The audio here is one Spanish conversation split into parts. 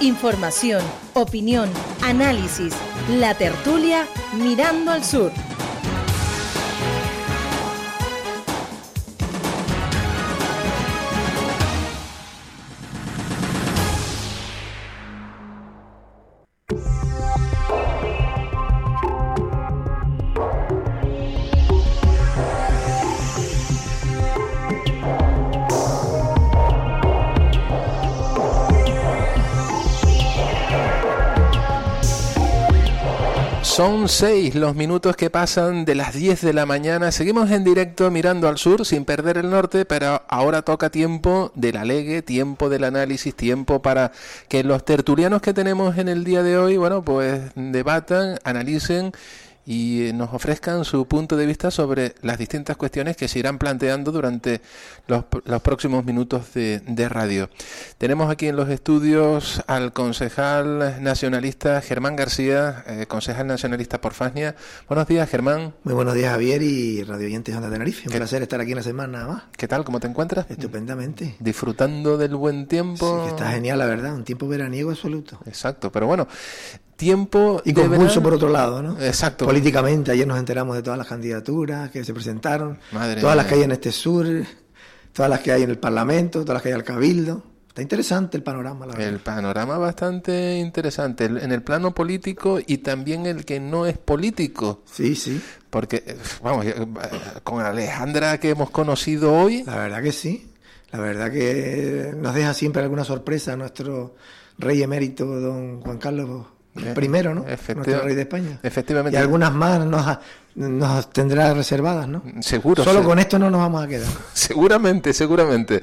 Información, opinión, análisis. La tertulia Mirando al Sur. Son seis los minutos que pasan de las 10 de la mañana. Seguimos en directo mirando al sur sin perder el norte, pero ahora toca tiempo del alegue, tiempo del análisis, tiempo para que los tertulianos que tenemos en el día de hoy, bueno, pues debatan, analicen y nos ofrezcan su punto de vista sobre las distintas cuestiones que se irán planteando durante los, los próximos minutos de, de, radio. Tenemos aquí en los estudios al concejal nacionalista Germán García, eh, concejal nacionalista por Fasnia. Buenos días, Germán. Muy buenos días, Javier y Radio Oyentes de Tenerife. Un ¿Qué? placer estar aquí una semana nada más. ¿Qué tal? ¿Cómo te encuentras? Estupendamente. Disfrutando del buen tiempo. Sí, que está genial, la verdad. Un tiempo veraniego absoluto. Exacto, pero bueno, tiempo y verano- por otro lado, ¿no? Exacto. Políticamente, ayer nos enteramos de todas las candidaturas que se presentaron, Madre todas las que hay en este sur, todas las que hay en el Parlamento, todas las que hay al Cabildo. Está interesante el panorama, la verdad. El panorama bastante interesante en el plano político y también el que no es político. Sí, sí. Porque, vamos, eh, con Alejandra que hemos conocido hoy, La verdad que sí. La verdad que nos deja siempre alguna sorpresa nuestro rey emérito, don Juan Carlos Eh, I, ¿no? efectiva- Nuestro rey de España. efectivamente. Y algunas más nos, ha- nos tendrá reservadas, ¿no? seguro. Solo se- con esto no nos vamos a quedar. Seguramente, seguramente.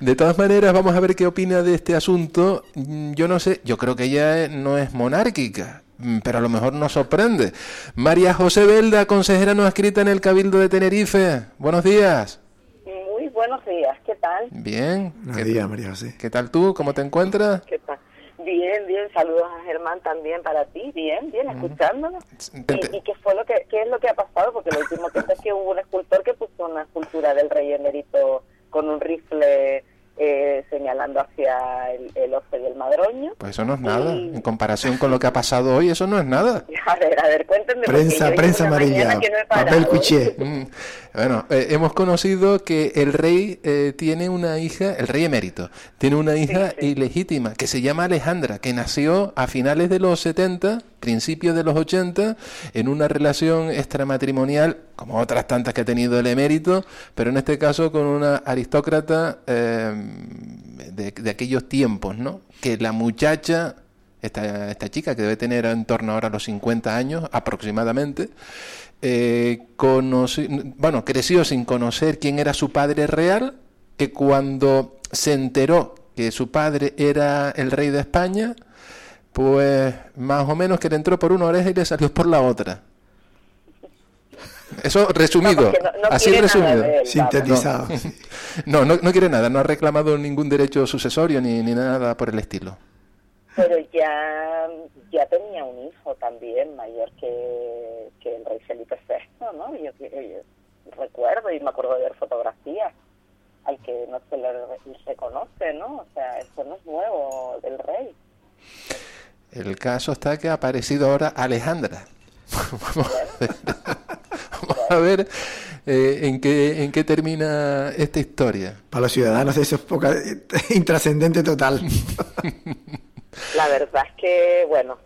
De todas maneras, vamos a ver qué opina de este asunto. Mm, Yo no sé, yo creo que ella eh, no es monárquica, mm, pero a lo mejor nos sorprende. María José Belda, consejera no escrita en el Cabildo de Tenerife. Buenos días. Muy buenos días, ¿qué tal? Bien. Buenos ¿Qué, días, María José. qué tal tú? ¿Cómo te encuentras? ¿Qué tal? Bien, bien, saludos a Germán también para ti, bien, bien, escuchándolo. ¿Y, y qué fue lo que, qué es lo que ha pasado? Porque lo último que sé es que hubo un escultor que puso una escultura del rey emérito con un rifle eh, señalando hacia el, el oce del madroño. Pues eso no es nada. Y- En comparación con lo que ha pasado hoy, eso no es nada. A ver, a ver, cuéntenme. Prensa, prensa amarilla, no papel cuché. Mm, Bueno, eh, hemos conocido que el rey eh, tiene una hija, el rey emérito, tiene una hija Sí, sí. ilegítima que se llama Alejandra, que nació a finales de los 70, principios de los 80, en una relación extramatrimonial, como otras tantas que ha tenido el emérito, pero en este caso con una aristócrata eh, de, aquellos tiempos, ¿no? Que la muchacha esta, esta chica que debe tener en torno ahora a los 50 años aproximadamente, eh, bueno, creció sin conocer quién era su padre real, que cuando se enteró que su padre era el rey de España, pues más o menos que le entró por una oreja y le salió por la otra. Eso resumido, no- no así resumido. él, Sintetizado. No, no, no quiere nada, no ha reclamado ningún derecho sucesorio ni, ni nada por el estilo. Pero ya, ya tenía un hijo también mayor que, que el rey Felipe VI, ¿no? Yo, yo- yo recuerdo y me acuerdo de ver fotografías al que no se le re- reconoce, ¿no? O sea, eso no es nuevo del rey. El caso está que ha aparecido ahora Alejandra. Vamos a ver, Vamos a ver, eh, en, qué, en qué termina esta historia. Para los ciudadanos eso es poca, intrascendente total. La verdad es que, bueno,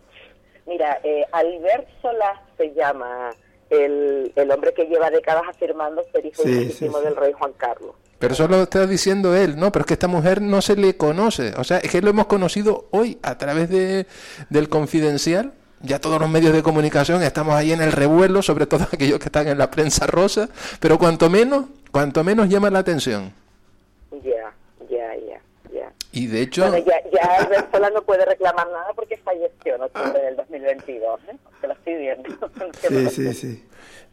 mira, eh, Albert Solás se llama el, el hombre que lleva décadas afirmando ser hijo Sí, ilegítimo sí, sí. del rey Juan Carlos. Pero eso lo está diciendo él, ¿no? Pero es que esta mujer no se le conoce. O sea, es que lo hemos conocido hoy a través de, del confidencial. ya todos los medios de comunicación estamos ahí en el revuelo, sobre todo aquellos que están en la prensa rosa, pero cuanto menos, cuanto menos llama la atención. Ya, ya, ya, ya. Y de hecho... Bueno, ya, ya no puede reclamar nada porque falleció en octubre del 2022, ¿eh? Que lo estoy viendo. sí, sí, sí.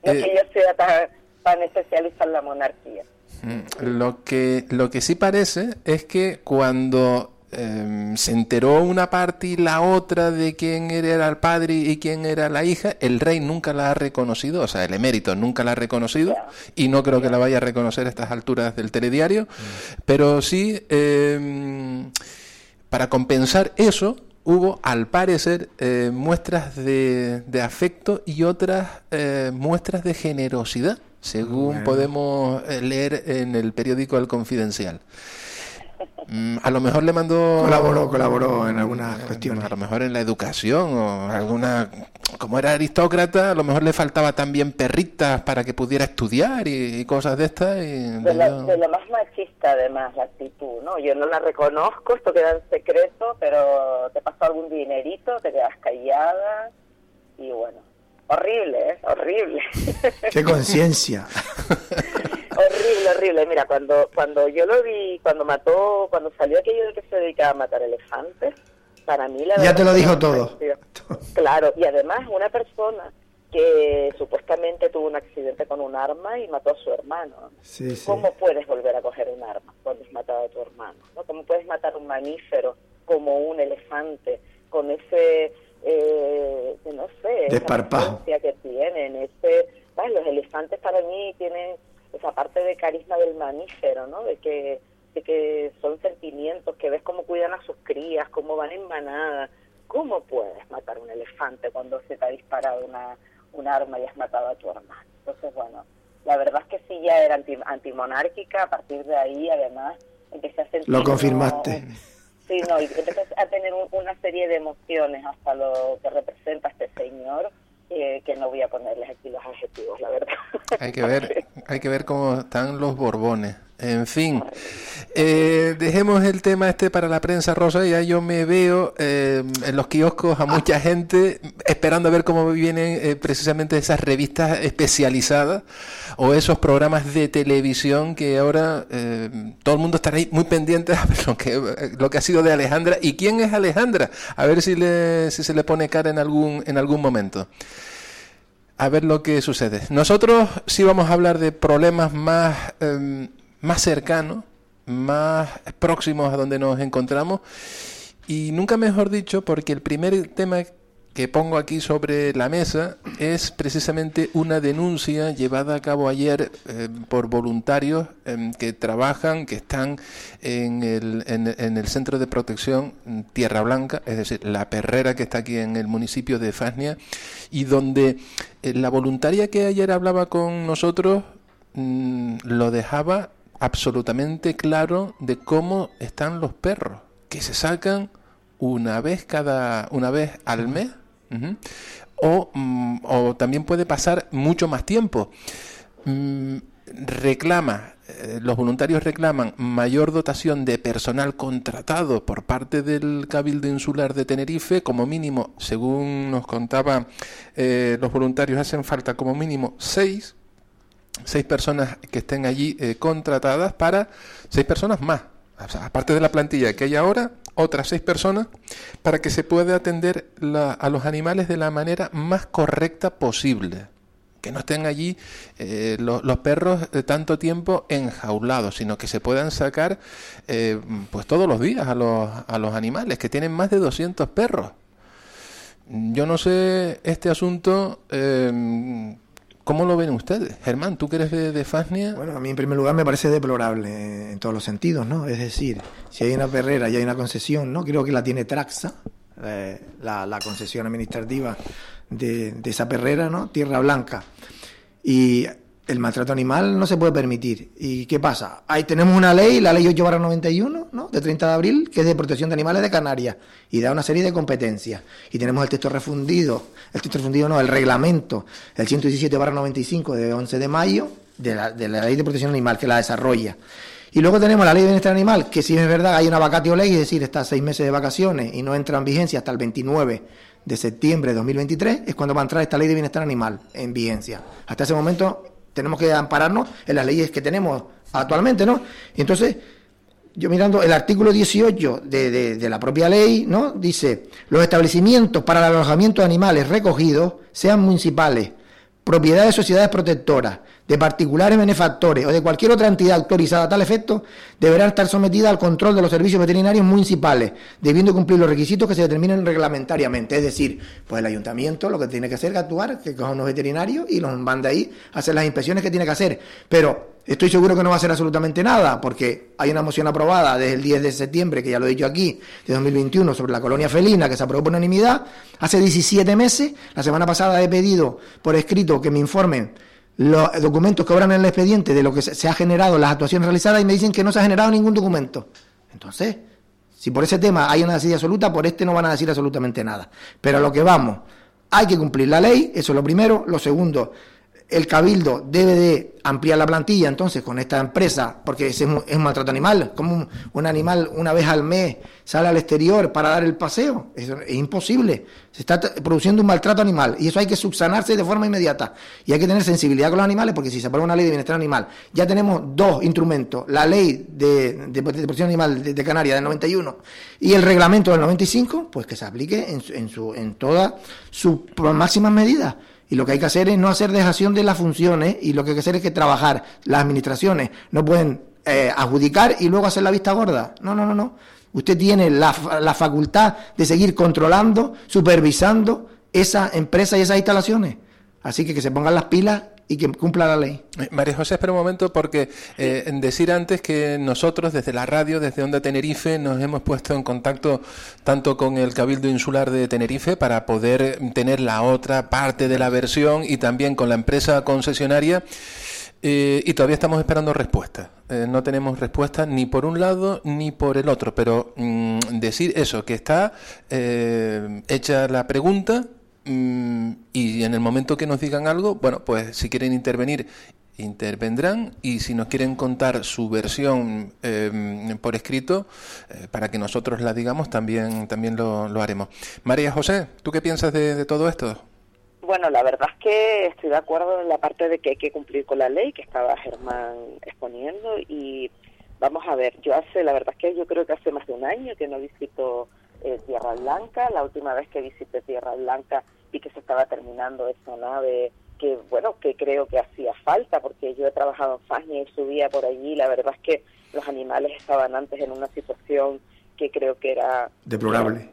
No que yo sea tan, tan especialista en la monarquía. Mm, lo que, lo que sí parece es que cuando Em, se enteró una parte y la otra de quién era el padre y quién era la hija, el rey nunca la ha reconocido, o sea, el emérito nunca la ha reconocido y no creo que la vaya a reconocer a estas alturas del telediario, mm. pero sí, em, para compensar eso, hubo al parecer eh, muestras de, afecto y otras eh, muestras de generosidad, según podemos eh, leer en el periódico El Confidencial. Mm, a lo mejor le mandó... Colaboró, colaboró en algunas cuestiones. A lo mejor en la educación o alguna... Como era aristócrata, a lo mejor le faltaba también perritas para que pudiera estudiar y, cosas de estas. de, lo más machista además la actitud, ¿no? Yo no la reconozco, esto queda en secreto, pero te pasó algún dinerito, te quedas callada y bueno, horrible, ¿eh? Horrible. Qué conciencia. horrible, horrible. Mira, cuando cuando yo lo vi, cuando mató, cuando salió aquello de que se dedicaba a matar elefantes, para mí la Ya te lo dijo todo. Claro, y además una persona que supuestamente tuvo un accidente con un arma y mató a su hermano. ¿Cómo puedes volver a coger un arma cuando has matado a tu hermano? ¿no? ¿Cómo puedes matar un mamífero como un elefante con ese, eh, no sé, esa que tienen? Ese, los elefantes para mí tienen esa parte de carisma del mamífero, ¿no? De que, de que son sentimientos, que ves cómo cuidan a sus crías, cómo van en manada. ¿Cómo puedes matar un elefante cuando se te ha disparado una, un arma y has matado a tu hermano? Entonces, bueno, la verdad es que sí ya era anti, antimonárquica, a partir de ahí además empecé a sentir... Lo confirmaste. Sí, no, y empecé a tener una serie de emociones hasta lo que representa este señor eh, que no voy a ponerles aquí los adjetivos, la verdad. Hay que ver, hay que ver cómo están los Borbones. En fin, eh, dejemos el tema este para la prensa rosa. Ya yo me veo eh, en los kioscos a mucha gente esperando a ver cómo vienen eh, precisamente esas revistas especializadas o esos programas de televisión que ahora todo el mundo estará ahí muy pendiente a ver lo que, lo que ha sido de Alejandra y quién es Alejandra. A ver si, le, si se le pone cara en algún, en algún momento a ver lo que sucede. Nosotros sí vamos a hablar de problemas más em, más cercanos, más próximos a donde nos encontramos. Y nunca mejor dicho, porque el primer tema que pongo aquí sobre la mesa es precisamente una denuncia llevada a cabo ayer eh, por voluntarios em, que trabajan, que están en el, en, el Centro de Protección Tierra Blanca, es decir, la perrera que está aquí en el municipio de Fasnia, y donde eh, la voluntaria que ayer hablaba con nosotros mm, lo dejaba absolutamente claro de cómo están los perros, que se sacan una vez cada una vez al mes o, mm, o, también puede pasar mucho más tiempo. Mm, reclama, eh, los voluntarios reclaman mayor dotación de personal contratado por parte del Cabildo Insular de Tenerife, como mínimo, según nos contaba eh, los voluntarios, hacen falta como mínimo seis seis personas que estén allí eh, contratadas para seis personas más. aparte de la plantilla que hay ahora, otras seis personas para que se pueda atender a los animales de la manera más correcta posible. Que no estén allí eh, los perros de tanto tiempo enjaulados, sino que se puedan sacar eh, pues todos los días a los, a los animales, que tienen más de 200 perros. Yo no sé este asunto ¿Cómo lo ven ustedes? Germán, tú que eres de, Fasnia. Bueno, a mí en primer lugar me parece deplorable en todos los sentidos, ¿no? Es decir, si hay una perrera y hay una concesión, ¿no? Creo que la tiene Traxa, eh, la, concesión administrativa de, de, esa perrera, ¿no? Tierra Blanca. Y el maltrato animal no se puede permitir. ¿Y qué pasa? Ahí tenemos una ley, la ley 8 91, ¿no? de 30 de abril, que es de protección de animales de Canarias y da una serie de competencias. Y tenemos el texto refundido, el texto refundido no, el reglamento, el 117 95 de 11 de mayo de la, de la ley de protección animal que la desarrolla. Y luego tenemos la ley de bienestar animal, que si es verdad hay una vacatio ley, es decir, está seis meses de vacaciones y no entra en vigencia hasta el 29 de septiembre de 2023 es cuando va a entrar esta ley de bienestar animal en vigencia. Hasta ese momento tenemos que ampararnos en las leyes que tenemos actualmente, ¿no? Y entonces, yo mirando el artículo 18 de, de, la propia ley, ¿no? Dice, los establecimientos para el alojamiento de animales recogidos sean municipales, propiedad de sociedades protectoras, de particulares benefactores o de cualquier otra entidad autorizada a tal efecto, deberá estar sometida al control de los servicios veterinarios municipales, debiendo cumplir los requisitos que se determinen reglamentariamente. Es decir, pues el ayuntamiento lo que tiene que hacer es actuar, que coja unos veterinarios y los manda ahí a hacer las inspecciones que tiene que hacer. Pero estoy seguro que no va a hacer absolutamente nada, porque hay una moción aprobada desde el 10 de septiembre, que ya lo he dicho aquí, de 2021, sobre la colonia felina, que se aprobó por unanimidad, hace 17 meses. La semana pasada he pedido por escrito que me informen los documentos que obran en el expediente de lo que se ha generado, las actuaciones realizadas, y me dicen que no se ha generado ningún documento. Entonces, si por ese tema hay una decisión absoluta, por este no van a decir absolutamente nada. Pero a lo que vamos, hay que cumplir la ley, eso es lo primero. Lo segundo, el cabildo debe de ampliar la plantilla entonces con esta empresa, porque es un, es un maltrato animal, como un, animal una vez al mes sale al exterior para dar el paseo, es, es imposible, se está produciendo un maltrato animal y eso hay que subsanarse de forma inmediata y hay que tener sensibilidad con los animales porque si se aprueba una ley de bienestar animal, ya tenemos dos instrumentos, la ley de, de, protección animal de, Canarias del 91 y el reglamento del 95, pues que se aplique en, en, su, en todas sus máximas medidas. Y lo que hay que hacer es no hacer dejación de las funciones y lo que hay que hacer es que trabajar. Las administraciones no pueden eh, adjudicar y luego hacer la vista gorda. No, no, no, no. Usted tiene la, la facultad de seguir controlando, supervisando esa empresa y esas instalaciones. Así que que se pongan las pilas y que cumpla la ley. Eh, María José, espera un momento porque eh, decir antes que nosotros desde la radio, desde Onda Tenerife, nos hemos puesto en contacto tanto con el Cabildo Insular de Tenerife para poder tener la otra parte de la versión y también con la empresa concesionaria. Eh, y todavía estamos esperando respuesta. no tenemos respuesta ni por un lado ni por el otro, pero mm, decir eso, que está hecha la pregunta, y en el momento que nos digan algo, bueno, pues si quieren intervenir, intervendrán y si nos quieren contar su versión em, por escrito, eh, para que nosotros la digamos, también, también lo, haremos. María José, ¿tú qué piensas de, todo esto? Bueno, la verdad es que estoy de acuerdo en la parte de que hay que cumplir con la ley que estaba Germán exponiendo y vamos a ver, yo hace, la verdad es que yo creo que hace más de un año que no visito eh, Tierra Blanca, la última vez que visité Tierra Blanca y que se estaba terminando esa nave que bueno que creo que hacía falta porque yo he trabajado en Fasnia y subía por allí la verdad es que los animales estaban antes en una situación que creo que era deplorable.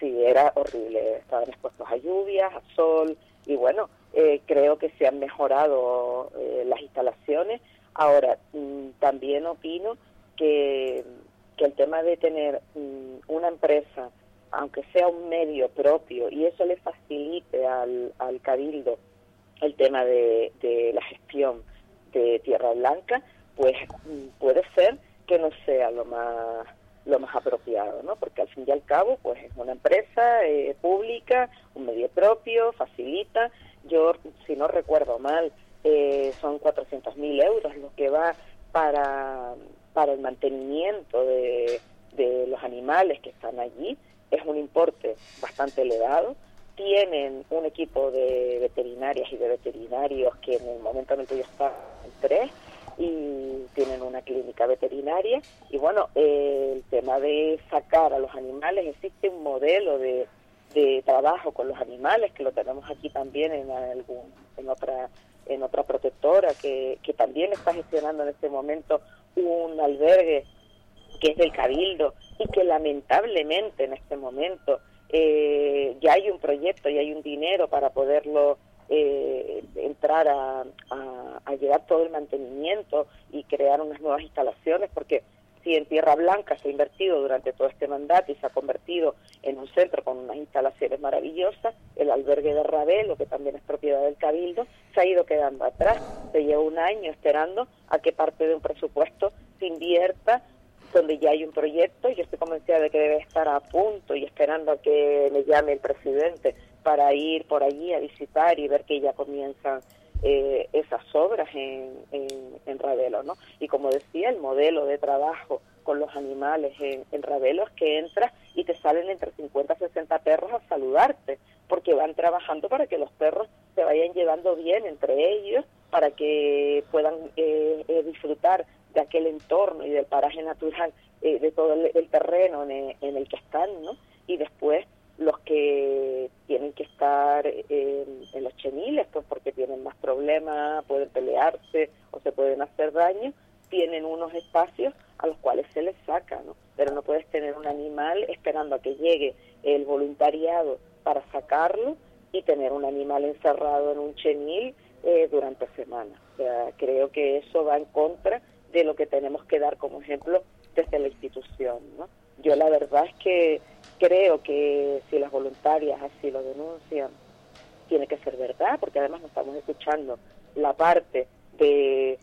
Sí era horrible. Estaban expuestos a lluvias a sol y bueno eh, creo que se han mejorado eh, las instalaciones. Ahora mm, también opino que que el tema de tener mm, una empresa aunque sea un medio propio, y eso le facilite al, al cabildo el tema de, de, la gestión de Tierra Blanca, pues mm, puede ser que no sea lo más lo más apropiado, ¿no? Porque al fin y al cabo, pues es una empresa eh, pública, un medio propio, facilita. Yo, si no recuerdo mal, eh, son 400.000 euros lo que va para, para el mantenimiento de, de los animales que están allí es un importe bastante elevado. Tienen un equipo de veterinarias y de veterinarios que en el momento en el que tres y tienen una clínica veterinaria. Y bueno, el tema de sacar a los animales, existe un modelo de, de trabajo con los animales que lo tenemos aquí también en, algún, en otra en otra protectora que, que también está gestionando en este momento un albergue que es del cabildo y que lamentablemente en este momento eh, ya hay un proyecto y hay un dinero para poderlo eh, entrar a, a, llevar todo el mantenimiento y crear unas nuevas instalaciones, porque si en Tierra Blanca se ha invertido durante todo este mandato y se ha convertido en un centro con unas instalaciones maravillosas, el albergue de Ravelo, que también es propiedad del Cabildo, se ha ido quedando atrás. Se lleva un año esperando a que parte de un presupuesto se invierta donde ya hay un proyecto yo estoy convencida de que debe estar a punto y esperando a que me llame el presidente para ir por allí a visitar y ver que ya comienzan eh, esas obras en, en, Ravelo, ¿no? Y como decía, el modelo de trabajo con los animales en, en Ravelo es que entras y te salen entre 50 y 60 perros a saludarte, porque van trabajando para que los perros se vayan llevando bien entre ellos, para que puedan eh, eh, disfrutar de aquel entorno y del paraje natural de todo el, terreno en, en, el que están, ¿no? Y después los que tienen que estar en, los cheniles, pues porque tienen más problemas, pueden pelearse o se pueden hacer daño, tienen unos espacios a los cuales se les saca, ¿no? Pero no puedes tener un animal esperando a que llegue el voluntariado para sacarlo y tener un animal encerrado en un chenil eh, durante semanas. O sea, creo que eso va en contra de lo que tenemos que dar como ejemplo desde la institución, ¿no? Yo la verdad es que creo que si las voluntarias así lo denuncian, tiene que ser verdad, porque además no estamos escuchando la parte de,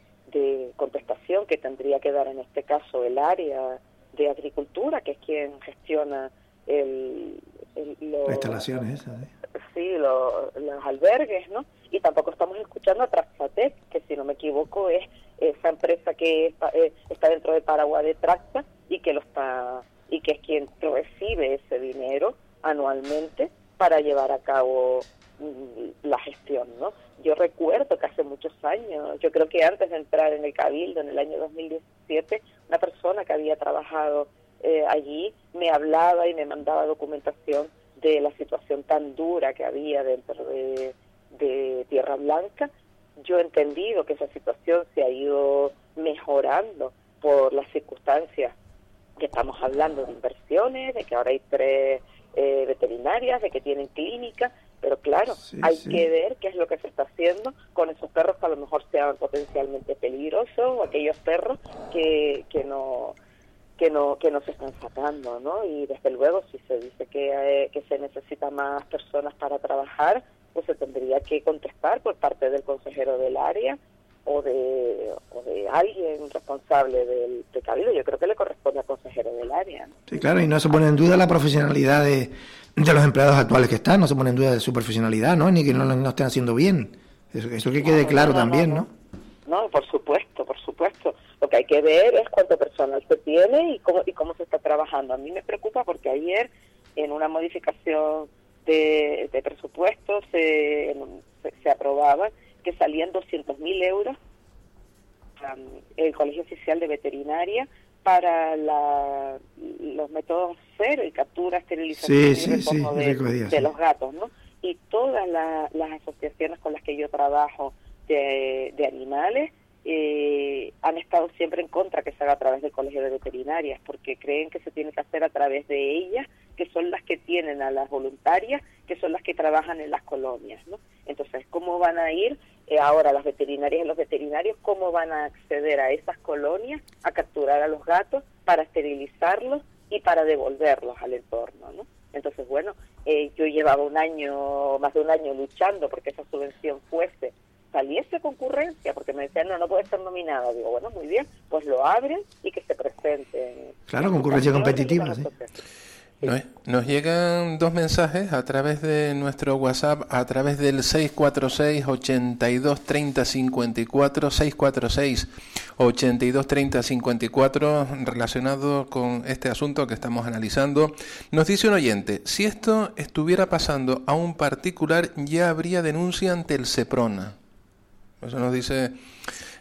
contestación que tendría que dar en este caso el área de agricultura, que es quien gestiona el, las instalaciones esas, ¿eh? sí, los albergues, ¿no? Y tampoco estamos escuchando a Traxatec, que si no me equivoco es esa empresa que está, eh, está dentro de Paraguay de Traxa y que lo está y que es quien recibe ese dinero anualmente para llevar a cabo mm, la gestión, ¿no? Yo recuerdo que hace muchos años, yo creo que antes de entrar en el Cabildo, en el año 2017, una persona que había trabajado eh, allí me hablaba y me mandaba documentación de la situación tan dura que había dentro de, de Tierra Blanca. Yo he entendido que esa situación se ha ido mejorando por las circunstancias que estamos hablando de inversiones, de que ahora hay tres eh, veterinarias, de que tienen clínica, pero claro, hay que ver qué es lo que se está haciendo con esos perros que a lo mejor sean potencialmente peligrosos o aquellos perros que, que no que no que no se están sacando, ¿no? Y desde luego si se dice que, eh, que se necesita más personas para trabajar, pues se tendría que contestar por parte del consejero del área o de, o de alguien responsable del, cabildo, yo creo que le corresponde al consejero del área. Sí, claro, y no se pone en duda la profesionalidad de, de, los empleados actuales que están, no se pone en duda de su profesionalidad, ¿no? Ni que no lo estén haciendo bien. Eso, eso que quede claro también, ¿no? ¿No? por supuesto, por supuesto. Lo que hay que ver es cuánto personal se tiene y cómo, y cómo se está trabajando. A mí me preocupa porque ayer, en una modificación de, de presupuesto, se, se, se aprobaba que salían 200.000 euros el Colegio Oficial de Veterinaria para los métodos cero y captura, esterilización y de, los gatos, ¿no? Y todas las asociaciones con las que yo trabajo de, animales eh, han estado siempre en contra que se haga a través del Colegio de Veterinarias, porque creen que se tiene que hacer a través de ellas, que son las que tienen a las voluntarias, que son las que trabajan en las colonias, ¿no? Entonces, ¿cómo van a ir eh, ahora las veterinarias y los veterinarios, cómo van a acceder a esas colonias a capturar a los gatos para esterilizarlos y para devolverlos al entorno, ¿no? Entonces, bueno, eh, yo llevaba un año, más de un año luchando porque esa subvención fuese, saliese concurrencia, porque me decían, no, no puede ser nominada. Digo, bueno, muy bien, pues lo abren y que se presenten. Claro, concurrencia competitiva, sí. Nos, llegan dos mensajes a través de nuestro WhatsApp, a través del 646 82 30 54, 646 82 30 54, relacionado con este asunto que estamos analizando. Nos dice un oyente, si esto estuviera pasando a un particular, ya habría denuncia ante el SEPRONA. Eso nos dice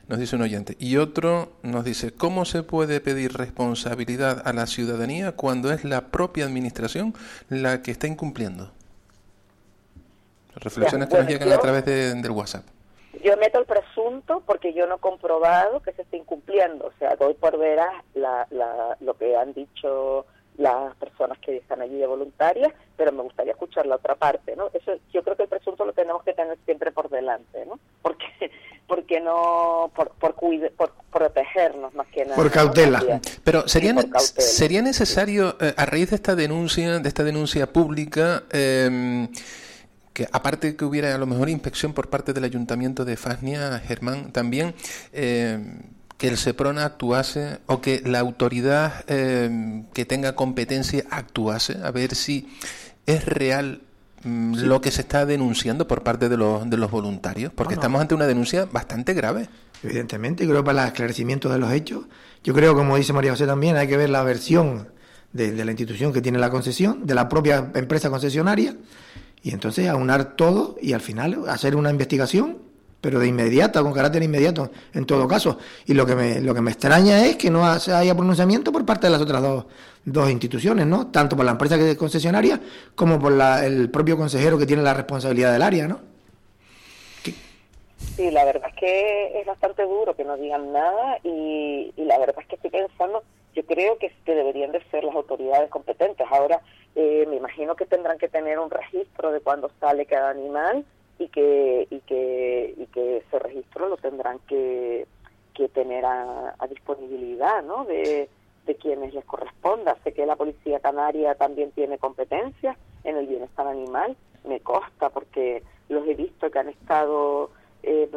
nos dice un oyente. Y otro nos dice, ¿cómo se puede pedir responsabilidad a la ciudadanía cuando es la propia administración la que está incumpliendo? Reflexiones que nos llegan a través de, del WhatsApp. Yo meto el presunto porque yo no he comprobado que se esté incumpliendo. O sea, doy por veras la, la, lo que han dicho las personas que están allí de voluntarias, pero me gustaría escuchar la otra parte, ¿no? Eso yo creo que el presunto lo tenemos que tener siempre por delante, ¿no? Porque porque no por por, por protegernos más que nada. Por cautela. Pero sería sería necesario eh, a raíz de esta denuncia, de esta denuncia pública eh, que aparte que hubiera a lo mejor inspección por parte del ayuntamiento de Fasnia, Germán, también eh, que el SEPRONA actuase o que la autoridad eh, que tenga competencia actuase, a ver si es real mm, lo que se está denunciando por parte de los, de los voluntarios? Porque estamos ante una denuncia bastante grave. Evidentemente, creo para el esclarecimiento de los hechos. Yo creo, como dice María José también, hay que ver la versión de, de la institución que tiene la concesión, de la propia empresa concesionaria, y entonces aunar todo y al final hacer una investigación pero de inmediato, con carácter inmediato, en todo caso. Y lo que me, lo que me extraña es que no haya pronunciamiento por parte de las otras dos, dos instituciones, ¿no? Tanto por la empresa que es concesionaria como por la, el propio consejero que tiene la responsabilidad del área, ¿no? Sí, la verdad es que es bastante duro que no digan nada y, y la verdad es que estoy pensando, yo creo que, que deberían de ser las autoridades competentes. Ahora, eh, me imagino que tendrán que tener un registro de cuándo sale cada animal y que y que y que ese registro lo tendrán que, que tener a, disponibilidad ¿no? de, de quienes les corresponda sé que la policía canaria también tiene competencias en el bienestar animal me consta porque los he visto que han estado eh,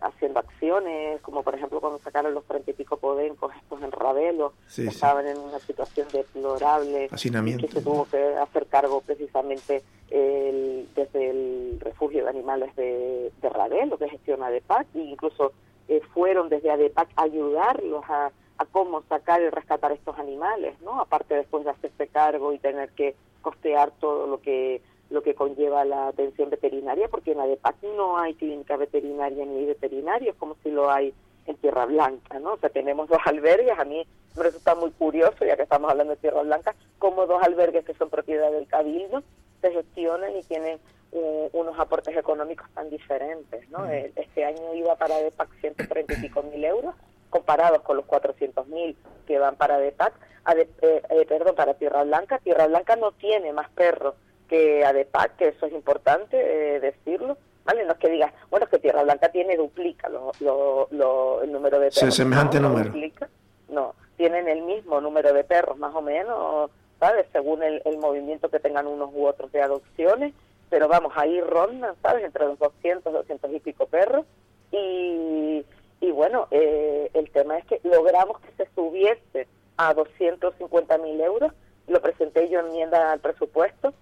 haciendo acciones, como por ejemplo cuando sacaron los treinta y pico podencos estos en Ravelo, estaban en una situación deplorable, y que se tuvo que hacer cargo precisamente el, desde el refugio de animales de, de Ravelo, que gestiona ADEPAC, e incluso eh, fueron desde ADEPAC a ayudarlos a, a cómo sacar y rescatar estos animales, ¿no? Aparte después de hacerse cargo y tener que costear todo lo que lo que conlleva la atención veterinaria, porque en ADEPAC no hay clínica veterinaria ni veterinarios como si lo hay en Tierra Blanca, ¿no? O sea, tenemos dos albergues, a mí me resulta muy curioso, ya que estamos hablando de Tierra Blanca, como dos albergues que son propiedad del Cabildo se gestionan y tienen eh, unos aportes económicos tan diferentes, ¿no? Eh, este año iba para ADEPAC 130 y pico mil euros, comparados con los 400 mil que van para ADEPAC, eh, perdón, para Tierra Blanca. Tierra Blanca no tiene más perros que ADEPAC, que eso es importante eh, decirlo, ¿vale? No es que digas, bueno, es que Tierra Blanca tiene, duplica lo, el número de perros. semejante número. no, tienen el mismo número de perros, más o menos, ¿sabes? Según el, movimiento que tengan unos u otros de adopciones, pero vamos, ahí rondan, ¿sabes? Entre los 200, 200 y pico perros. Y, y bueno, eh, el tema es que logramos que se subiese a 250 mil euros, lo presenté yo en enmienda al presupuesto,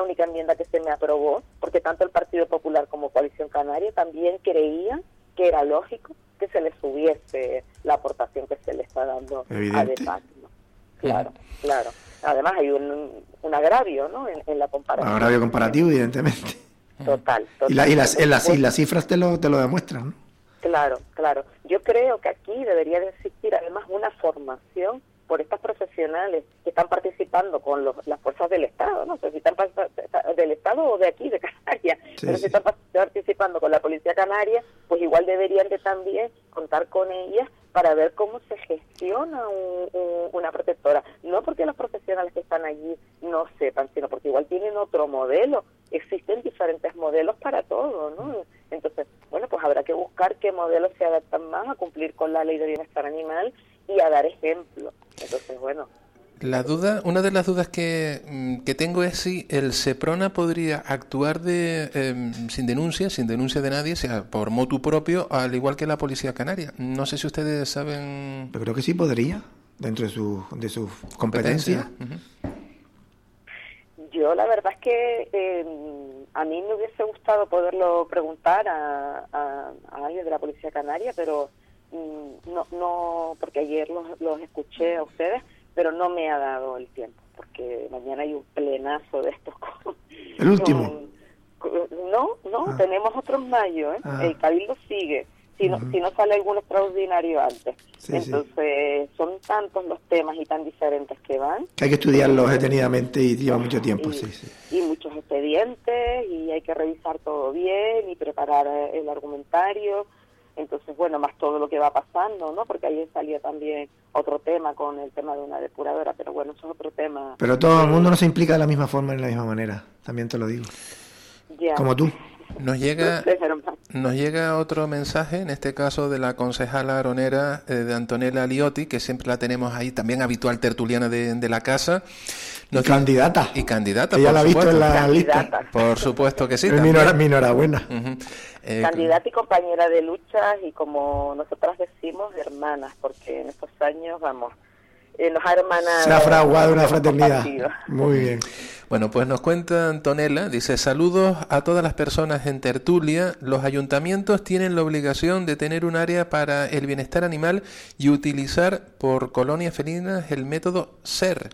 la única enmienda que se me aprobó, porque tanto el Partido Popular como Coalición Canaria también creían que era lógico que se le subiese la aportación que se le está dando a DEPAC. Claro, claro. Además hay un, un agravio ¿no? en, la comparación. Agravio comparativo, evidentemente. Total, Y, la, y, las, las, cifras te lo, te lo demuestran. Claro, claro. Yo creo que aquí debería de existir además una formación por estas profesionales que están participando con las fuerzas del Estado, no sé si están del Estado o de aquí, de Canarias, pero si están participando con la Policía Canaria, pues igual deberían de también contar con ellas para ver cómo se gestiona una protectora. No porque los profesionales que están allí no sepan, sino porque igual tienen otro modelo. Existen diferentes modelos para todo, ¿no? Entonces, bueno, pues habrá que buscar qué modelos se adaptan más a cumplir con la ley de bienestar animal y a dar ejemplo. Entonces, bueno. La duda, una de las dudas que, mm, que tengo es si el SEPRONA podría actuar de em, sin denuncia, sin denuncia de nadie, sea por motu propio, al igual que la Policía Canaria. No sé si ustedes saben. Yo creo que sí podría, dentro de su, de su competencia. Yo la verdad es que em, a mí me hubiese gustado poderlo preguntar a, a, a alguien de la Policía Canaria, pero Mm, no, no, porque ayer los, los escuché a ustedes, pero no me ha dado el tiempo, porque mañana hay un plenazo de estos. ¿El último? no, no, ah. tenemos otro en mayo, ¿eh? Ah. El cabildo sigue. Si no, si no sale algún extraordinario antes. Entonces, son tantos los temas y tan diferentes que van. Que hay que estudiarlos detenidamente y lleva mucho tiempo, y, sí, sí. Y muchos expedientes, y hay que revisar todo bien y preparar el argumentario entonces, bueno, más todo lo que va pasando, ¿no? Porque ahí salía también otro tema con el tema de una depuradora, pero bueno, eso es otro tema. Pero todo el mundo no se implica de la misma forma, en la misma manera, también te lo digo. Como tú. Nos llega, nos llega otro mensaje, en este caso de la concejala aronera eh, de Antonella Liotti, que siempre la tenemos ahí, también habitual tertuliana de, de la casa. y candidata. Y candidata, Ella la ha visto en la lista. Por supuesto que sí. Mi, enhorabuena. Eh, candidata y compañera de lucha y como nosotras decimos, hermanas, porque en estos años, vamos, nos ha hermanado. Se ha fraguado una fraternidad. Muy bien. Bueno, pues nos cuenta Antonella, dice, saludos a todas las personas en tertulia. Los ayuntamientos tienen la obligación de tener un área para el bienestar animal y utilizar por colonias felinas el método SER,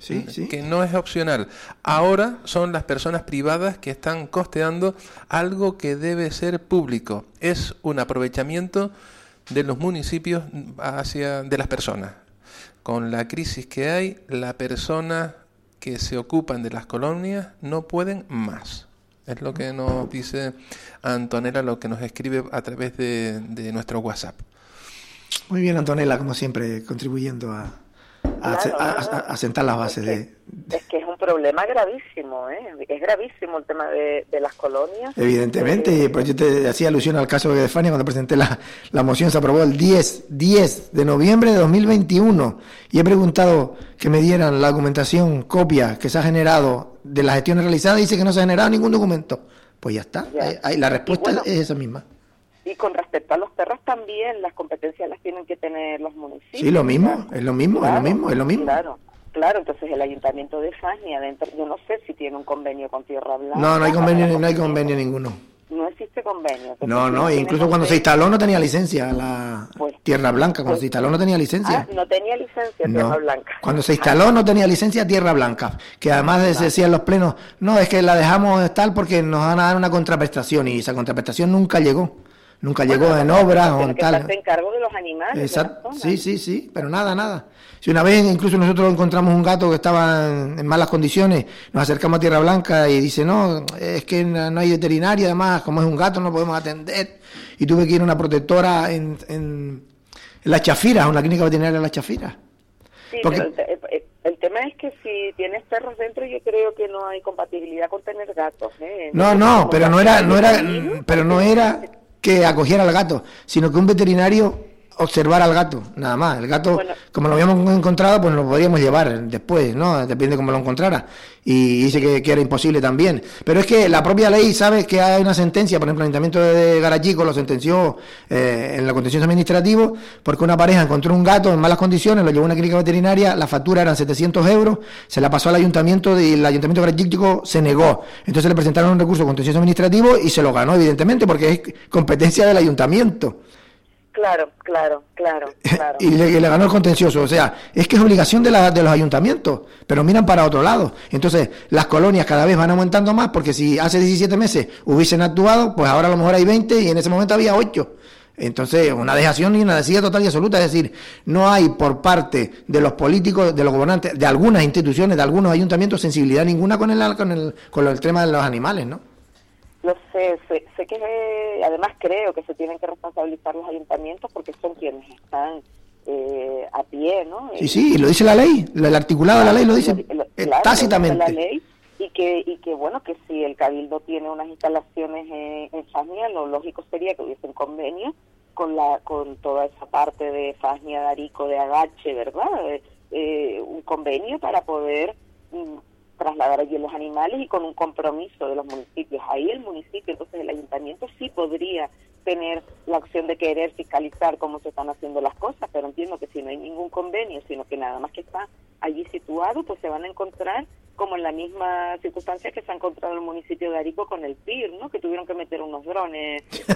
que no es opcional. Ahora son las personas privadas que están costeando algo que debe ser público. Es un aprovechamiento de los municipios hacia de las personas. Con la crisis que hay, la persona que se ocupan de las colonias no pueden más. Es lo que nos dice Antonella, lo que nos escribe a través de, nuestro WhatsApp. Muy bien, Antonella, como siempre, contribuyendo a, a, sentar las bases de, Es que es un problema gravísimo, ¿eh? es gravísimo el tema de, las colonias. Evidentemente, eh, pues yo te hacía alusión al caso de Fania cuando presenté la, la moción, se aprobó el 10, 10 de noviembre de 2021 y he preguntado que me dieran la documentación, copia que se ha generado de las gestiones realizadas y dice que no se ha generado ningún documento. Pues ya está, la respuesta es esa misma. Y con respecto a los perros también, las competencias las tienen que tener los municipios. Sí, lo mismo, es lo mismo, es lo mismo, es lo mismo. Claro, claro, entonces el ayuntamiento de Fania, dentro, yo no sé si tiene un convenio con Tierra Blanca. No, no hay convenio, no hay convenio ninguno. No existe convenio. No, no, incluso cuando se instaló no tenía licencia la pues, Tierra Blanca, cuando pues, se instaló no tenía licencia. Ah, no tenía licencia Tierra Blanca. Cuando se instaló no tenía licencia Tierra Blanca, que además se decía en los plenos, no, es que la dejamos estar porque nos van a dar una contraprestación y esa contraprestación nunca llegó nunca llegó en obra o en tal. Se encargó de los animales. Exacto. sí, sí, sí, pero nada, nada. Si una vez incluso nosotros encontramos un gato que estaba en, malas condiciones, nos acercamos a Tierra Blanca y dice, no, es que no hay veterinario, además, como es un gato no podemos atender. Y tuve que ir a una protectora en, en, La Chafira, una clínica veterinaria en La Chafira. Sí, pero el, tema es que si tienes perros dentro, yo creo que no hay compatibilidad con tener gatos. ¿eh? No, no, pero no era, no era, pero no era que acogiera al gato, sino que un veterinario observar al gato, nada más. El gato, como lo habíamos encontrado, pues lo podríamos llevar después, ¿no? Depende cómo lo encontrara. Y dice que, era imposible también. Pero es que la propia ley sabe que hay una sentencia, por ejemplo, el Ayuntamiento de Garachico lo sentenció eh, en la contencioso administrativo, porque una pareja encontró un gato en malas condiciones, lo llevó a una clínica veterinaria, la factura eran 700 euros, se la pasó al Ayuntamiento y el Ayuntamiento de Garachico se negó. Entonces le presentaron un recurso contencioso administrativo y se lo ganó, evidentemente, porque es competencia del Ayuntamiento. Claro, claro, claro, claro. y, le, ganó el contencioso. O sea, es que es obligación de, la, de los ayuntamientos, pero miran para otro lado. Entonces, las colonias cada vez van aumentando más, porque si hace 17 meses hubiesen actuado, pues ahora a lo mejor hay 20 y en ese momento había 8. Entonces, una dejación y una decisión total y absoluta. Es decir, no hay por parte de los políticos, de los gobernantes, de algunas instituciones, de algunos ayuntamientos, sensibilidad ninguna con el, con el, con el tema de los animales, ¿no? Lo sé, sé, que además creo que se tienen que responsabilizar los ayuntamientos porque son quienes están eh, a pie, ¿no? Sí, sí, lo dice la ley, el articulado de la ley lo dice eh, tácitamente. La ley, y que, y que bueno, que si el Cabildo tiene unas instalaciones en, en lo lógico sería que hubiese un convenio con la con toda esa parte de Fasnia, Darico, de Agache, ¿verdad? Eh, un convenio para poder mm, trasladar allí los animales y con un compromiso de los municipios. Ahí el municipio, entonces el ayuntamiento sí podría tener la opción de querer fiscalizar cómo se están haciendo las cosas, pero entiendo que si no hay ningún convenio, sino que nada más que está allí situado, pues se van a encontrar como en la misma circunstancia que se ha encontrado el municipio de Arico con el PIR, ¿no? Que tuvieron que meter unos drones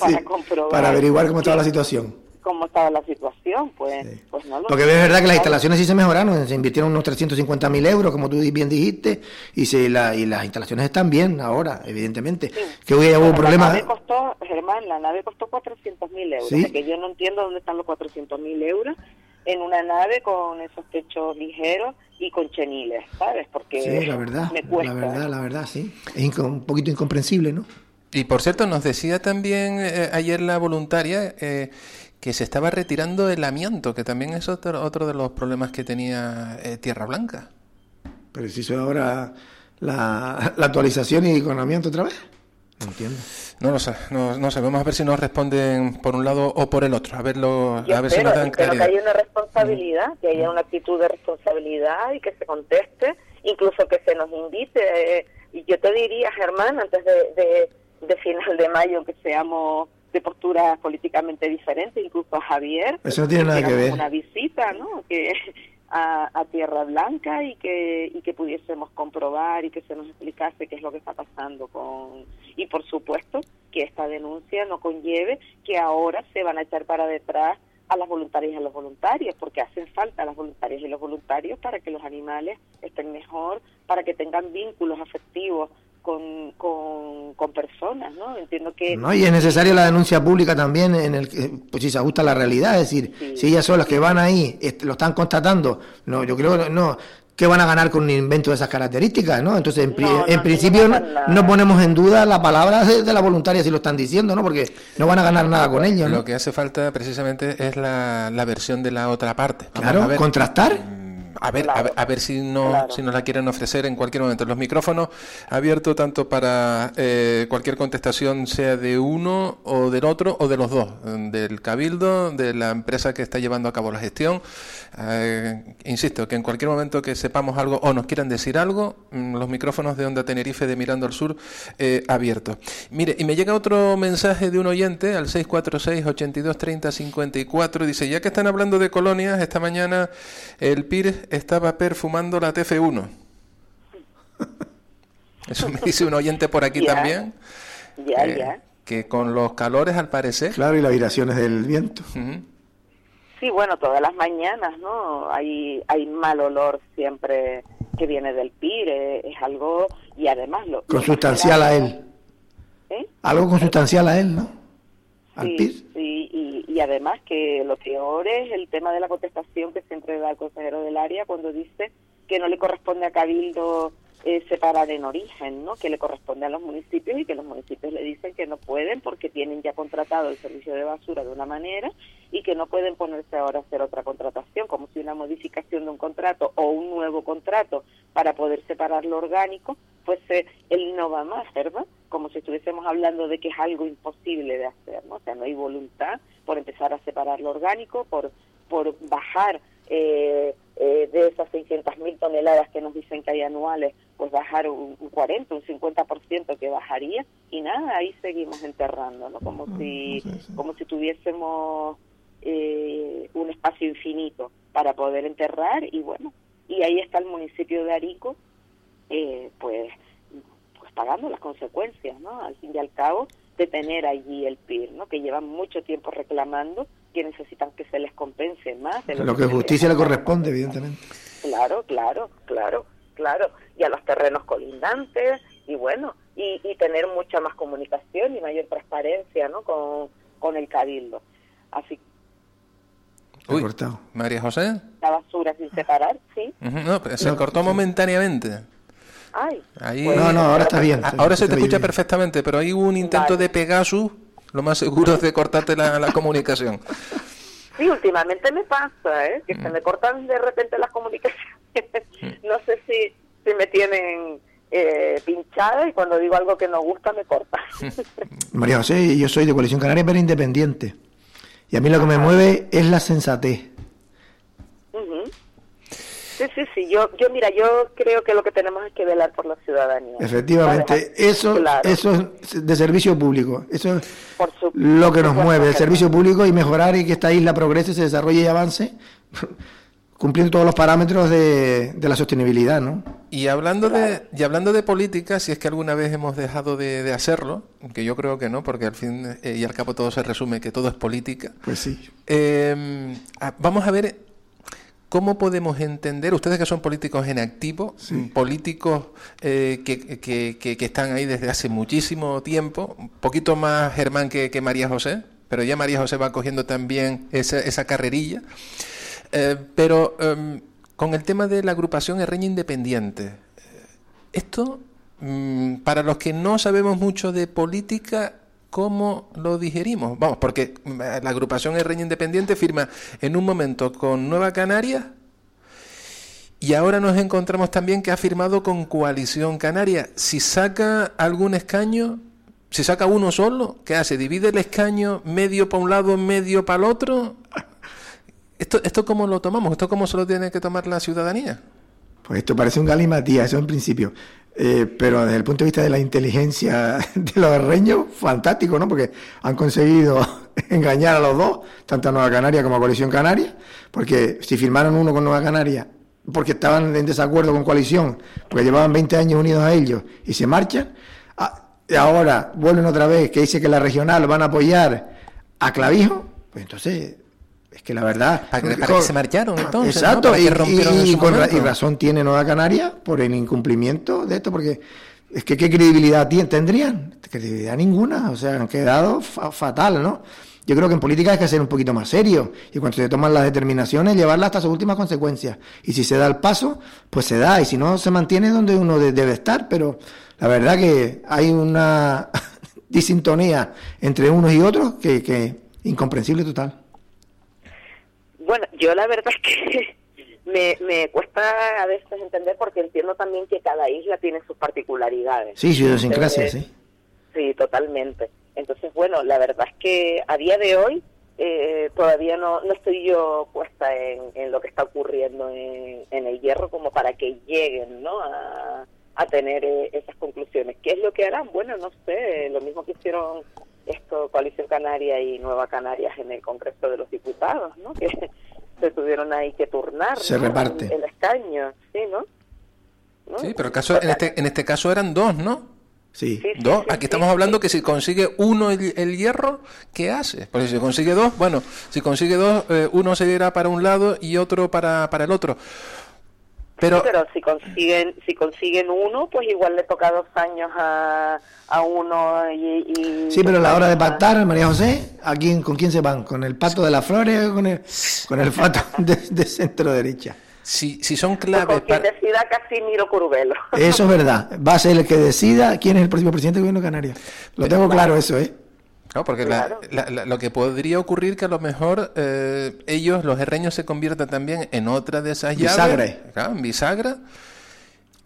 para, comprobar. Para averiguar cómo estaba la situación cómo estaba la situación, pues, pues no lo Porque es verdad que las instalaciones sí se mejoraron, se invirtieron unos 350 mil euros, como tú bien dijiste, y, se, la, y las instalaciones están bien ahora, evidentemente. Que hubo problemas. La nave costó, Germán, la nave costó 400 mil euros, que yo no entiendo dónde están los 400 mil euros en una nave con esos techos ligeros y con cheniles, ¿sabes? Porque sí, la verdad, La verdad, la verdad, sí. Es un poquito incomprensible, ¿no? Y por cierto, nos decía también eh, ayer la voluntaria eh, que se estaba retirando el amianto, que también es otro, otro de los problemas que tenía eh, Tierra Blanca. Pero si eso ahora la, la, actualización y con amianto otra vez. No entiendo. No lo sé, no, no sé. Vamos a ver si nos responden por un lado o por el otro. A ver, a ver si nos dan claridad. que haya una responsabilidad, que haya una actitud de responsabilidad y que se conteste, incluso que se nos invite. Eh, y yo te diría, Germán, antes de, de, de final de mayo, que seamos de posturas políticamente diferentes, incluso a Javier. Eso no tiene nada que ver. Una visita, ¿no? Que, a, Tierra Blanca y que, y que pudiésemos comprobar y que se nos explicase qué es lo que está pasando con... Y por supuesto que esta denuncia no conlleve que ahora se van a echar para detrás a las voluntarias y a los voluntarios, porque hacen falta las voluntarias y los voluntarios para que los animales estén mejor, para que tengan vínculos afectivos con, con, personas, ¿no? Entiendo que... No, y es necesaria la denuncia pública también, en el que, pues si se ajusta a la realidad, es decir, si ellas son las que van ahí, lo están constatando, no, yo creo no, que van a ganar con un invento de esas características, ¿no? Entonces, en, principio no, ponemos en duda la palabra de, la voluntaria si lo están diciendo, ¿no? Porque no van a ganar nada con ello, ¿no? Lo que hace falta precisamente es la, la versión de la otra parte. claro, contrastar a ver, a ver, si, no, si nos la quieren ofrecer en cualquier momento. Los micrófonos abiertos tanto para eh, cualquier contestación, sea de uno o del otro o de los dos, del cabildo, de la empresa que está llevando a cabo la gestión. Eh, insisto, que en cualquier momento que sepamos algo o nos quieran decir algo, mm, los micrófonos de Onda Tenerife de Mirando al Sur eh, abiertos. Mire, y me llega otro mensaje de un oyente al 646 82 30 54. Dice, ya que están hablando de colonias, esta mañana el PIR estaba perfumando la TF1. Eso me dice un oyente por aquí también. Ya, ya. Que con los calores, al parecer. Claro, y las vibraciones del viento. Sí, bueno, todas las mañanas, ¿no? Hay, hay mal olor siempre que viene del PIR, eh, es algo. Y además. Lo, consustancial a él. ¿Eh? Algo consustancial a él, ¿no? Al sí, Sí, y además que lo peor es el tema de la contestación que siempre da el consejero del área cuando dice que no le corresponde a Cabildo eh, separar en origen, ¿no? que le corresponde a los municipios y que los municipios le dicen que no pueden porque tienen ya contratado el servicio de basura de una manera y que no pueden ponerse ahora a hacer otra contratación, como si una modificación de un contrato o un nuevo contrato para poder separar lo orgánico fuese el no va más, ¿verdad? Como si estuviésemos hablando de que es algo imposible de hacer, ¿no? O sea, no hay voluntad por empezar a separar lo orgánico, por, por bajar eh, eh, de esas 600.000 toneladas que nos dicen que hay anuales, pues bajar un, 40, un 50% que bajaría y nada, ahí seguimos enterrando, ¿no? Como si, como si tuviésemos eh, un espacio infinito para poder enterrar y bueno, y ahí está el municipio de Arico, pues, pues pagando las consecuencias, ¿no? Al fin y al cabo, de tener allí el PIR, ¿no? que llevan mucho tiempo reclamando que necesitan que se les compense más. De lo, que, justicia le corresponde, evidentemente. Claro, claro, claro, claro. Y a los terrenos colindantes, y bueno, y, tener mucha más comunicación y mayor transparencia ¿no? con, con el cabildo. Así Uy, María José. La basura sin separar, sí. no, se cortó momentáneamente. Ay, pues, no, no, ahora está bien. ahora se te escucha perfectamente, pero hay un intento de Pegasus, lo más seguro es de cortarte la, comunicación. Sí, últimamente me pasa, ¿eh? que se mm. me cortan de repente las comunicaciones. Mm. no sé si, si me tienen eh, pinchada y cuando digo algo que no gusta me corta. María José, yo soy de Coalición Canaria, pero independiente. Y a mí lo que me mueve es la sensatez. Sí, sí, sí. Yo, yo, mira, yo creo que lo que tenemos es que velar por la ciudadanía. Efectivamente, eso, eso es de servicio público. Eso es lo que nos mueve, el servicio público y mejorar y que esta isla progrese, se desarrolle y avance, cumpliendo todos los parámetros de, la sostenibilidad, ¿no? Y hablando de y hablando de política, si es que alguna vez hemos dejado de, hacerlo, que yo creo que no, porque al fin eh, y al cabo todo se resume que todo es política. Pues sí. Eh, vamos a ver ¿Cómo podemos entender, ustedes que son políticos en activo, políticos eh, que, que, que, están ahí desde hace muchísimo tiempo, un poquito más Germán que, María José, pero ya María José va cogiendo también esa, esa carrerilla, eh, pero em, con el tema de la agrupación Herreña Independiente, esto, mm, para los que no sabemos mucho de política, ¿Cómo lo digerimos? Vamos, porque la agrupación R Independiente firma en un momento con Nueva Canaria y ahora nos encontramos también que ha firmado con Coalición Canaria. Si saca algún escaño, si saca uno solo, ¿qué hace? ¿Divide el escaño medio para un lado, medio para el otro? ¿Esto, ¿Esto cómo lo tomamos? ¿Esto cómo se lo tiene que tomar la ciudadanía? Pues esto parece un galimatía, eso en principio. Eh, pero desde el punto de vista de la inteligencia de los reños, fantástico, ¿no? Porque han conseguido engañar a los dos, tanto a Nueva Canaria como a Coalición Canaria, porque si firmaron uno con Nueva Canaria, porque estaban en desacuerdo con Coalición, porque llevaban 20 años unidos a ellos y se marchan, y ahora vuelven otra vez, que dice que la regional van a apoyar a Clavijo, pues entonces es que la verdad. Para que, se marcharon entonces. Exacto, y, con, razón tiene Nueva Canaria por el incumplimiento de esto, porque es que qué credibilidad tendrían. Credibilidad ninguna, o sea, han quedado fatal, ¿no? Yo creo que en política hay que ser un poquito más serio y cuando se toman las determinaciones, llevarlas hasta sus últimas consecuencias. Y si se da el paso, pues se da, y si no, se mantiene donde uno debe estar, pero la verdad que hay una disintonía entre unos y otros que, que incomprensible total. Bueno, yo la verdad es que me, me cuesta a veces entender porque entiendo también que cada isla tiene sus particularidades. Sí, idiosincrasia, sí. Sí, totalmente. Entonces, bueno, la verdad es que a día de hoy eh, todavía no, no estoy yo puesta en, en lo que está ocurriendo en, en, el hierro como para que lleguen ¿no? a, a tener eh, esas conclusiones. ¿Qué es lo que harán? Bueno, no sé, lo mismo que hicieron esto Coalición Canaria y Nueva Canarias en el Congreso de los Diputados, ¿no? Que se tuvieron ahí que turnar se reparte el, escaño, sí, ¿no? Sí, pero caso, en este en este caso eran dos, ¿no? Sí. dos. Aquí estamos hablando que si consigue uno el, hierro, ¿qué hace? Porque si consigue dos, bueno, si consigue dos, eh, uno se irá para un lado y otro para, para el otro. Pero, pero si consiguen si consiguen uno, pues igual le toca dos años a, a uno y, Sí, pero a la hora de pactar, María José, ¿a quién, ¿con quién se van? ¿Con el pato de las flores o con el, con el pato de, centro derecha? Si, si son pues claves... Con quien decida Casimiro Curvelo. Eso es verdad. Va a ser el que decida quién es el próximo presidente del gobierno de Canarias. Lo tengo claro eso, ¿eh? No, porque lo que podría ocurrir que a lo mejor eh, ellos, los herreños, se conviertan también en otra de esas llaves. Claro, en bisagra.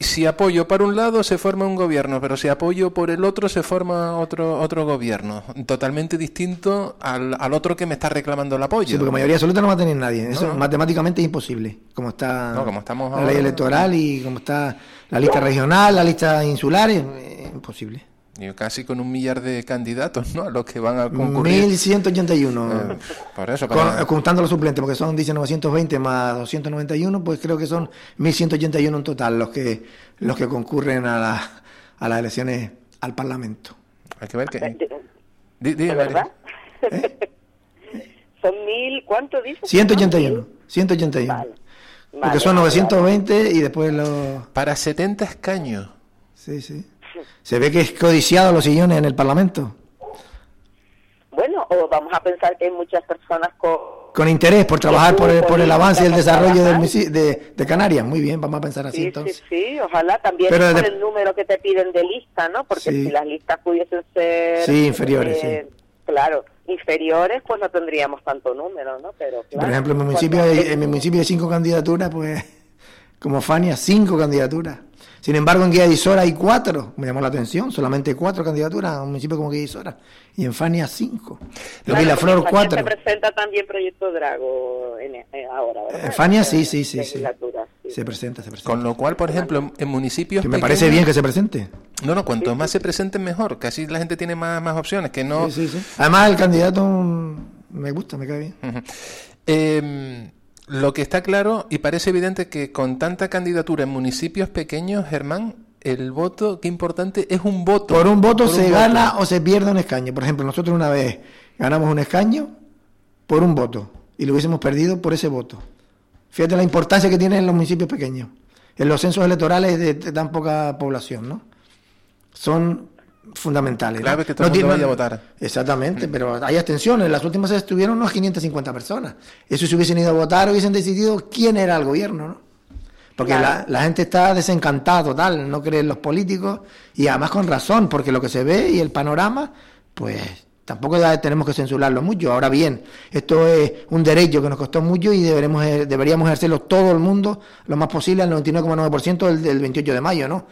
Si apoyo para un lado se forma un gobierno, pero si apoyo por el otro se forma otro otro gobierno, totalmente distinto al, al otro que me está reclamando el apoyo. Sí, porque mayoría absoluta no va a tener nadie. Eso matemáticamente es imposible. Como está como estamos la ley electoral y como está la lista regional, la lista insular, es imposible casi con un millar de candidatos, ¿no? A los que van a concurrir. 1181. Eh, por eso, contando los suplentes, porque son, dice 920 más 291, pues creo que son 1181 en total los que los que concurren a, la, a las elecciones al Parlamento. Hay que ver que. ¿De, verdad? ¿Eh? son mil, ¿cuánto dice? 181. 181. porque son 920 y después los. Para 70 escaños. Sí, sí. Se ve que es codiciado los sillones en el Parlamento. Bueno, o vamos a pensar que hay muchas personas con... Con interés por trabajar por el, por el avance y el desarrollo de, de, Canarias. Muy bien, vamos a pensar así entonces. Sí, sí, ojalá también por el número que te piden de lista, ¿no? Porque si las listas pudiesen ser... Sí, inferiores, sí. Eh, claro, inferiores, pues no tendríamos tanto número, ¿no? Pero Por ejemplo, en mi municipio, en mi municipio hay cinco candidaturas, pues como Fania, cinco candidaturas. Sin embargo, en Guía de Isora hay cuatro, me llamó la atención, solamente cuatro candidaturas a un municipio como Guía de Isora, y en Fania cinco. Claro, la Flor cuatro. Se presenta también Proyecto Drago en, eh, ahora, ¿verdad? En Fania sí, sí, sí, sí. Se presenta, se presenta. Con lo cual, por ejemplo, en, municipios que me parece bien que se presente. No, no, cuanto más se presenten mejor, que así la gente tiene más, más opciones, que no... Sí, sí, sí. Además, el candidato me gusta, me cae bien. eh, lo que está claro y parece evidente que con tanta candidatura en municipios pequeños, Germán, el voto, qué importante, es un voto. Por un voto se gana o se pierde un escaño. Por ejemplo, nosotros una vez ganamos un escaño por un voto y lo hubiésemos perdido por ese voto. Fíjate la importancia que tiene en los municipios pequeños, en los censos electorales de, tan poca población, ¿no? Son fundamentales. Claro que todo el mundo vaya a votar. Exactamente, pero hay abstenciones. Las últimas estuvieron unas 550 personas. Eso si hubiesen ido a votar, hubiesen decidido quién era el gobierno, ¿no? Porque la, gente está desencantada total, no cree en los políticos y además con razón, porque lo que se ve y el panorama, pues tampoco tenemos que censurarlo mucho. Ahora bien, esto es un derecho que nos costó mucho y deberemos, deberíamos ejercerlo todo el mundo lo más posible al 99,9% del, del 28 de mayo, ¿no?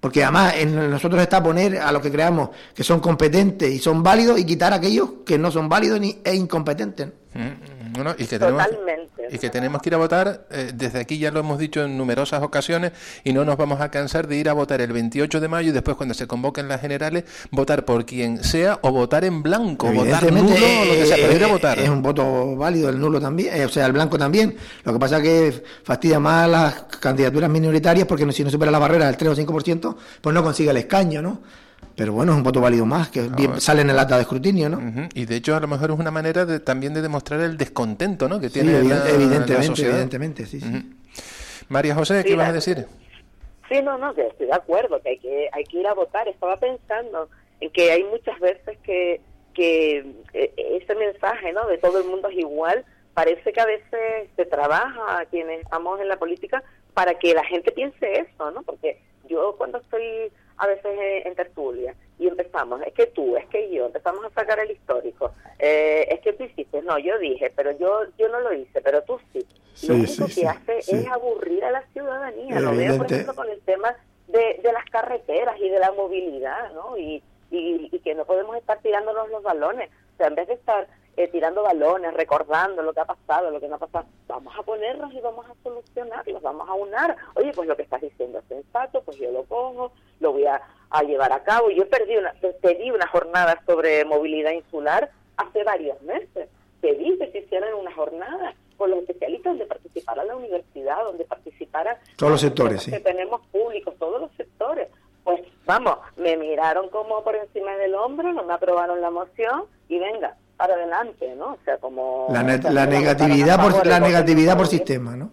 Porque además en nosotros está poner a los que creamos que son competentes y son válidos y quitar a aquellos que no son válidos ni, e incompetentes. Mm, y que Totalmente. y que tenemos que ir a votar, eh, desde aquí ya lo hemos dicho en numerosas ocasiones, y no nos vamos a cansar de ir a votar el 28 de mayo y después cuando se convoquen las generales, votar por quien sea o votar en blanco, votar nulo o lo que sea, pero ir a votar. Es un voto válido el nulo también, eh, o sea, el blanco también. Lo que pasa es que fastidia más las candidaturas minoritarias porque si no supera la barrera del 3 o 5%, pues no consigue el escaño, ¿no? Pero bueno, es un voto válido más, que sale en el acta de escrutinio, ¿no? Y de hecho, a lo mejor es una manera de, también de demostrar el descontento, ¿no? Que tiene evidentemente, evidentemente, sí, sí. María José, ¿qué vas a decir? Sí, no, no, que estoy de acuerdo, que hay que, hay que ir a votar. Estaba pensando en que hay muchas veces que, que eh, ese mensaje, ¿no? De todo el mundo es igual, parece que a veces se trabaja a quienes estamos en la política para que la gente piense eso, ¿no? Porque yo cuando estoy a veces en tertulia y empezamos, es que tú, es que yo, empezamos a sacar el histórico, eh, es que tú hiciste, no, yo dije, pero yo yo no lo hice, pero tú sí. lo único que hace es aburrir a la ciudadanía, lo veo por ejemplo con el tema de, de las carreteras y de la movilidad, ¿no? Y, y, y que no podemos estar tirándonos los balones, o sea, en vez de estar eh, tirando balones, recordando lo que ha pasado, lo que no ha pasado. Vamos a ponernos y vamos a solucionarlos, vamos a unar. Oye, pues lo que estás diciendo es sensato, pues yo lo pongo, lo voy a, llevar a cabo. Yo perdí una, pedí una jornada sobre movilidad insular hace varios meses. Pedí que se hicieran una jornada con los especialistas donde participara la universidad, donde participara todos los sectores, que tenemos públicos, todos los sectores. Pues vamos, me miraron como por encima del hombro, no me aprobaron la moción y venga, para adelante, ¿no? O sea, como... La, negatividad por, la negatividad por sistema, ¿no?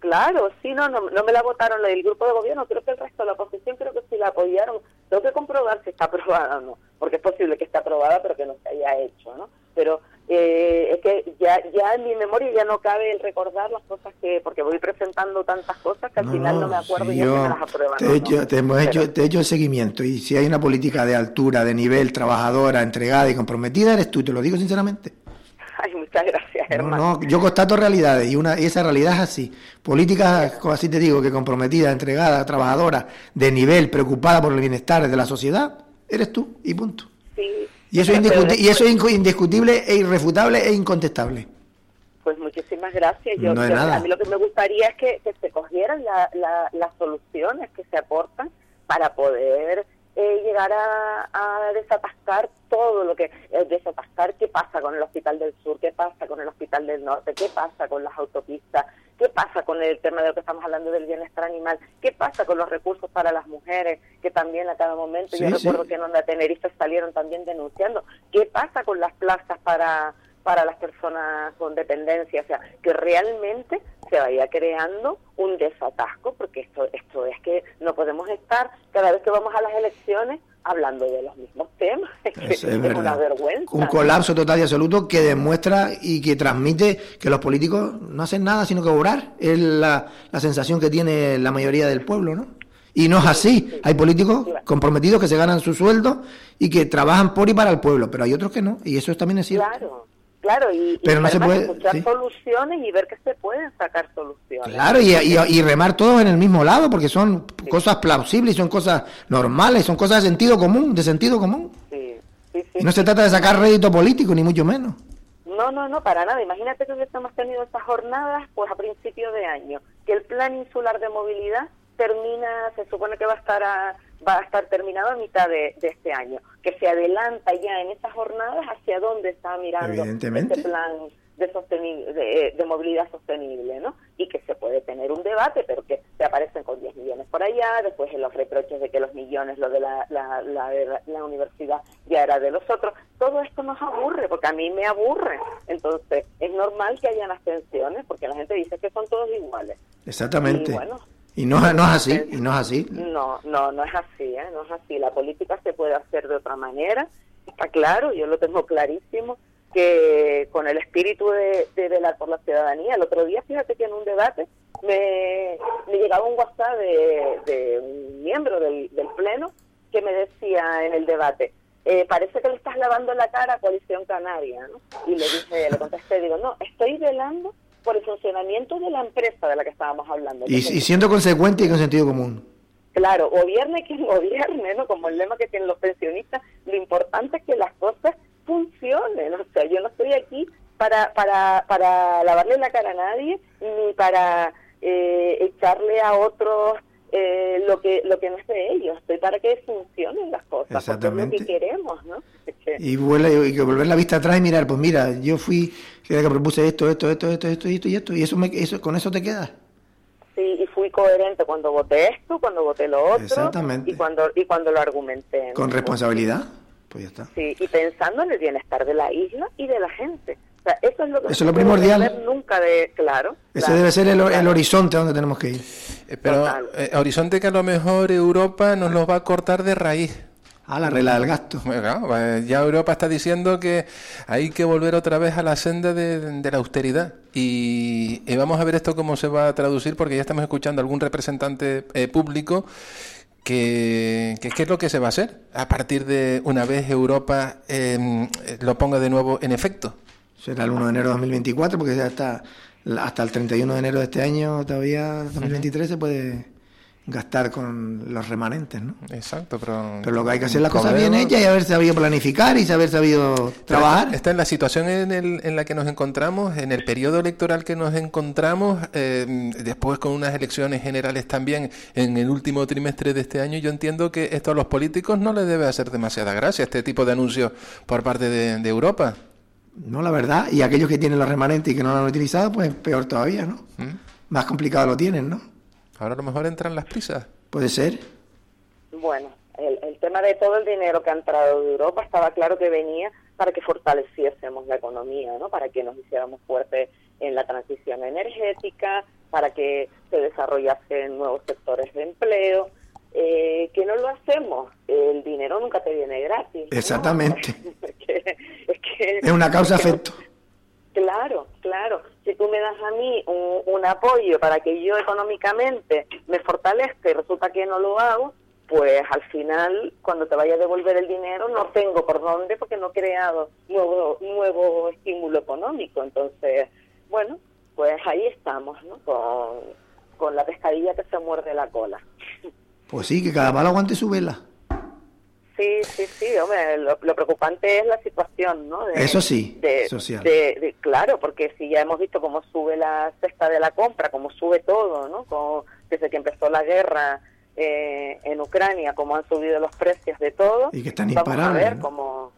Claro, sí, no, no, no me la votaron el grupo de gobierno, creo que el resto de la oposición creo que sí la apoyaron. Tengo que comprobar si está aprobada o no, porque es posible que esté aprobada pero que no se haya hecho, ¿no? Pero eh, es que ya, ya en mi memoria ya no cabe el recordar las cosas que, porque voy presentando tantas cosas que al final no me acuerdo y ya me las aprueban. Te, he hecho, te, hemos hecho, te he hecho el seguimiento y si hay una política de altura, de nivel, trabajadora, entregada y comprometida, eres tú, te lo digo sinceramente. Ay, muchas gracias, hermano. No, yo constato realidades y, una, y esa realidad es así. Políticas, así te digo, que comprometida, entregada, trabajadora, de nivel, preocupada por el bienestar de la sociedad, eres tú y punto. Sí, y eso, es y eso es indiscutible e irrefutable e incontestable. Pues muchísimas gracias. Yo, A mí lo que me gustaría es que, se cogieran las soluciones que se aportan para poder eh, llegar a, desatascar todo lo que eh, desatascar qué pasa con el hospital del sur qué pasa con el hospital del norte qué pasa con las autopistas qué pasa con el tema de lo que estamos hablando del bienestar animal qué pasa con los recursos para las mujeres que también a cada momento yo recuerdo que en Onda Tenerife salieron también denunciando qué pasa con las plazas para para las personas con dependencia, o sea, que realmente se vaya creando un desatasco, porque esto, esto es que no podemos estar cada vez que vamos a las elecciones hablando de los mismos temas. Es, una vergüenza. Un colapso total y absoluto que demuestra y que transmite que los políticos no hacen nada sino que obrar. Es la, la sensación que tiene la mayoría del pueblo, ¿no? Y no es así. Hay políticos comprometidos que se ganan su sueldo y que trabajan por y para el pueblo, pero hay otros que no, y eso también es cierto. Claro. Claro, y, Pero no se puede, escuchar soluciones y ver que se pueden sacar soluciones. Claro, y, y, remar todos en el mismo lado, porque son cosas plausibles, son cosas normales, son cosas de sentido común, de sentido común. Sí, y no se trata de sacar rédito político, ni mucho menos. No, no, no, para nada. Imagínate que hubiésemos tenido estas jornadas pues a principio de año, que el plan insular de movilidad termina, se supone que va a estar a va a estar terminado a mitad de, este año, que se adelanta ya en esas jornadas hacia dónde está mirando este plan de, de, movilidad sostenible, ¿no? Y que se puede tener un debate, pero que se aparecen con 10 millones por allá, después en los reproches de que los millones, lo de la, la, la, universidad ya era de los otros. Todo esto nos aburre, porque a mí me aburre. Entonces, es normal que hayan abstenciones, porque la gente dice que son todos iguales. Exactamente. Y bueno, y no, no es así, y no es así. No, no, no es así, ¿eh? no es así. La política se puede hacer de otra manera, está claro, yo lo tengo clarísimo, que con el espíritu de, velar por la ciudadanía. El otro día, fíjate que en un debate me, me llegaba un WhatsApp de, un miembro del, Pleno que me decía en el debate, eh, parece que le estás lavando la cara a Coalición Canaria. Y le dije, le contesté, digo, no, estoy velando por el funcionamiento de la empresa de la que estábamos hablando. Y, siendo consecuente y con sentido común. Claro, gobierne quien gobierne, ¿no? Como el lema que tienen los pensionistas, lo importante es que las cosas funcionen. O sea, yo no estoy aquí para, para, para lavarle la cara a nadie, ni para eh, echarle a otros eh, lo que lo que no es de ellos. Estoy para que funcionen las cosas, Exactamente. es lo que queremos, ¿no? Y, vuelve, y que volver la vista atrás y mirar, pues mira, yo fui que propuse esto, esto, esto, esto, esto, esto y esto, y eso, me, eso con eso te queda Sí, y fui coherente cuando voté esto, cuando voté lo otro, Exactamente. y cuando y cuando lo argumenté. Con responsabilidad, pues ya está. Sí, y pensando en el bienestar de la isla y de la gente. O sea, eso es lo que eso es lo primordial. Nunca de, claro. Ese debe ser el, el, horizonte a donde tenemos que ir. Eh, pero eh, horizonte que a lo mejor Europa nos lo va a cortar de raíz. Ah, la regla del gasto. Pues ya Europa está diciendo que hay que volver otra vez a la senda de, la austeridad. Y, vamos a ver esto cómo se va a traducir, porque ya estamos escuchando a algún representante eh, público que, qué es lo que se va a hacer a partir de una vez Europa em, lo ponga de nuevo en efecto. Será el 1 de enero de 2024, porque ya está hasta el 31 de enero de este año, todavía 2023, se puede gastar con los remanentes, ¿no? Exacto, pero... Pero lo que hay que hacer las cosas bien hechas y haber sabido planificar y haber sabido trabajar. Está en la situación en, el, en la que nos encontramos, en el periodo electoral que nos encontramos, eh, después con unas elecciones generales también en el último trimestre de este año, yo entiendo que esto a los políticos no les debe hacer demasiada gracia, este tipo de anuncios por parte de, Europa. No, la verdad, y aquellos que tienen los remanentes y que no lo han utilizado, pues peor todavía, ¿no? ¿Mm? Más complicado lo tienen, ¿no? Ahora a lo mejor entran las prisas. Puede ser. Bueno, el, tema de todo el dinero que ha entrado de Europa estaba claro que venía para que fortaleciésemos la economía, ¿no? Para que nos hiciéramos fuertes en la transición energética, para que se desarrollasen nuevos sectores de empleo. Eh, que no lo hacemos, el dinero nunca te viene gratis. Exactamente. es, una causa-efecto. Claro, claro. Si tú me das a mí un, apoyo para que yo económicamente me fortalezca y resulta que no lo hago, pues al final, cuando te vaya a devolver el dinero, no tengo por dónde porque no he creado nuevo, nuevo estímulo económico. Entonces, bueno, pues ahí estamos, ¿no? Con, con la pescadilla que se muerde la cola. Pues sí, que cada malo aguante su vela. Sí, sí, sí, hombre, lo, preocupante es la situación, ¿no? eso sí, de, social. De, claro, porque si ya hemos visto cómo sube la cesta de la compra, cómo sube todo, ¿no? desde que empezó la guerra eh, en Ucrania, cómo han subido los precios de todo. Y que están imparables. ¿no?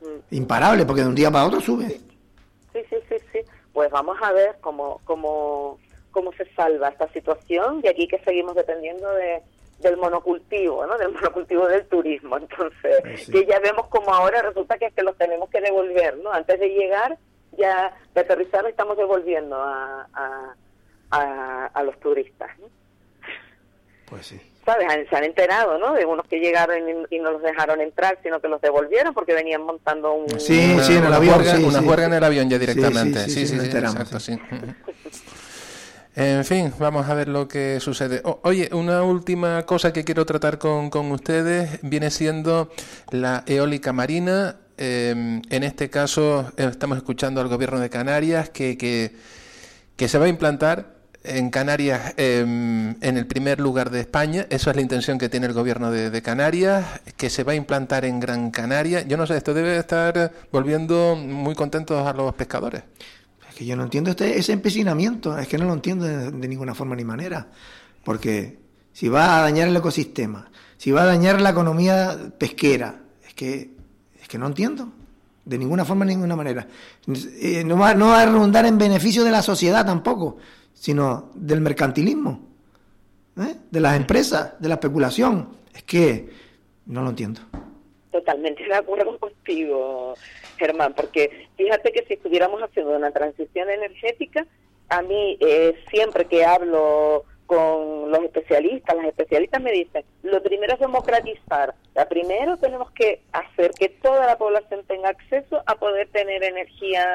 Mm. Imparable, porque de un día para otro sube. Sí. sí, sí, sí, Pues vamos a ver cómo, cómo, cómo se salva esta situación y aquí que seguimos dependiendo de del monocultivo, ¿no? Del monocultivo del turismo. Entonces, que ya vemos como ahora resulta que es que los tenemos que devolver, ¿no? Antes de llegar, ya de aterrizar estamos devolviendo a, a, a, los turistas, ¿no? Pues sí. ¿Sabes? Se han enterado, ¿no? De unos que llegaron y, no los dejaron entrar, sino que los devolvieron porque venían montando un... Sí, sí, en el avión. Una, juerga, en el avión ya directamente. Sí, sí, sí, sí, En fin, vamos a ver lo que sucede. oye, una última cosa que quiero tratar con, con ustedes viene siendo la eólica marina. Em, en este caso estamos escuchando al gobierno de Canarias que, que, que se va a implantar en Canarias em, en el primer lugar de España. Eso es la intención que tiene el gobierno de, de, Canarias, que se va a implantar en Gran Canaria. Yo no sé, esto debe estar volviendo muy contentos a los pescadores que yo no entiendo este, ese empecinamiento, es que no lo entiendo de, ninguna forma ni manera. Porque si va a dañar el ecosistema, si va a dañar la economía pesquera, es que, es que no entiendo. De ninguna forma, ni ninguna manera. Eh, no, va, no va a redundar en beneficio de la sociedad tampoco, sino del mercantilismo, ¿eh? de las empresas, de la especulación. Es que no lo entiendo. Totalmente de acuerdo contigo, Germán, porque fíjate que si estuviéramos haciendo una transición energética, a mí eh, siempre que hablo con los especialistas, las especialistas me dicen, lo primero es democratizar. La primero tenemos que hacer que toda la población tenga acceso a poder tener energía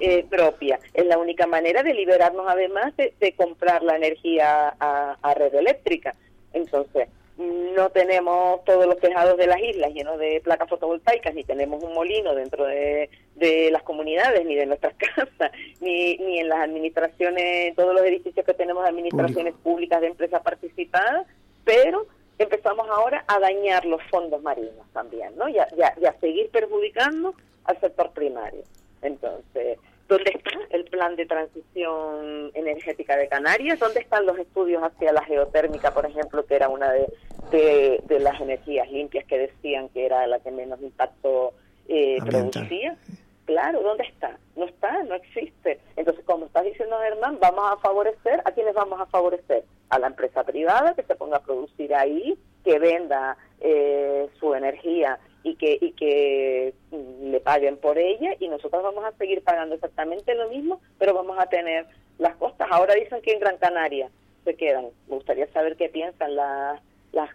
eh, propia. Es la única manera de liberarnos además de, comprar la energía a, a red eléctrica. Entonces, no tenemos todos los tejados de las islas llenos de placas fotovoltaicas, ni tenemos un molino dentro de, las comunidades, ni de nuestras casas, ni, ni en las administraciones, todos los edificios que tenemos de administraciones públicas de empresas participadas, pero empezamos ahora a dañar los fondos marinos también, ¿no? Y a, seguir perjudicando al sector primario. Entonces, ¿Dónde está el plan de transición energética de Canarias? ¿Dónde están los estudios hacia la geotérmica, por ejemplo, que era una de, de, las energías limpias que decían que era la que menos impacto eh, producía? Claro, ¿dónde está? No está, no existe. Entonces, como está diciendo Germán, vamos a favorecer, ¿a quiénes vamos a favorecer? A la empresa privada que se ponga a producir ahí, que venda eh, su energía y que, y que mm, le paguen por ella y nosotros vamos a seguir pagando exactamente lo mismo, pero vamos a tener las costas. Ahora dicen que en Gran Canaria se quedan. Me gustaría saber qué piensan las la,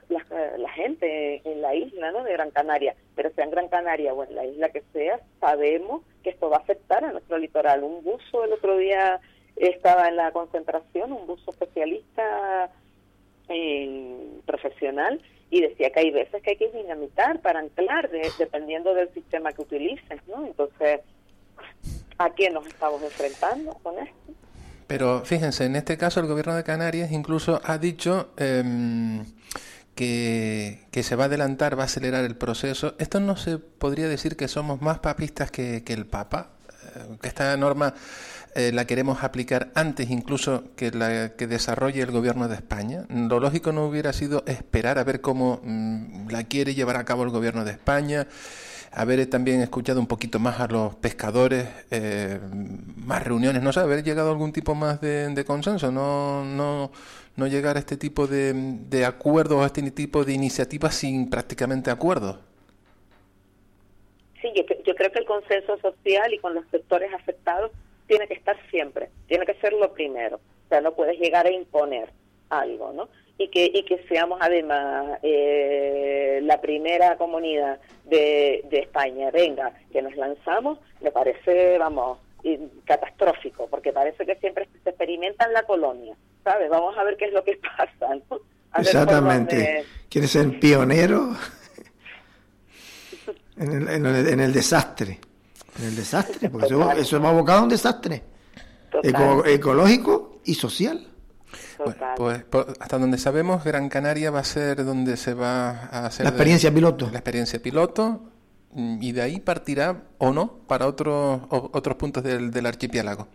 la, gente en la isla ¿no? de Gran Canaria, pero sea en Gran Canaria o en la isla que sea, sabemos que esto va a afectar a nuestro litoral. Un buzo el otro día estaba en la concentración, un buzo especialista eh, profesional, y decía que hay veces que hay que dinamitar para anclar, dependiendo del sistema que utilices, ¿no? Entonces, ¿a qué nos estamos enfrentando con esto? Pero fíjense, en este caso el gobierno de Canarias incluso ha dicho em, que, se va a adelantar, va a acelerar el proceso. Esto no se podría decir que somos más papistas que, el Papa, que esta norma eh, la queremos aplicar antes incluso que la que desarrolle el gobierno de España. Lo lógico no hubiera sido esperar a ver cómo mm, la quiere llevar a cabo el gobierno de España haber también escuchado un poquito más a los pescadores, eh, más reuniones, no sé, haber llegado a algún tipo más de, consenso, no, no, no llegar a este tipo de, de acuerdos, a este tipo de iniciativas sin prácticamente acuerdos. Sí, yo, yo creo que el consenso social y con los sectores afectados tiene que estar siempre, tiene que ser lo primero, o sea, no puedes llegar a imponer algo, ¿no? y que, y que seamos además eh, la primera comunidad de, de España, venga, que nos lanzamos, me parece, vamos, catastrófico, porque parece que siempre se experimenta en la colonia, ¿sabes? Vamos a ver qué es lo que pasa, ¿no? Exactamente. ¿Quieres ser pionero? En, el, en, el, en el desastre. En el desastre, porque eso, eso hemos abocado a un desastre ecológico y social. Pues, pues, hasta donde sabemos, Gran Canaria va a ser donde se va a hacer la experiencia piloto. La experiencia piloto mm, y de ahí partirá o no para otros otros puntos del, del archipiélago.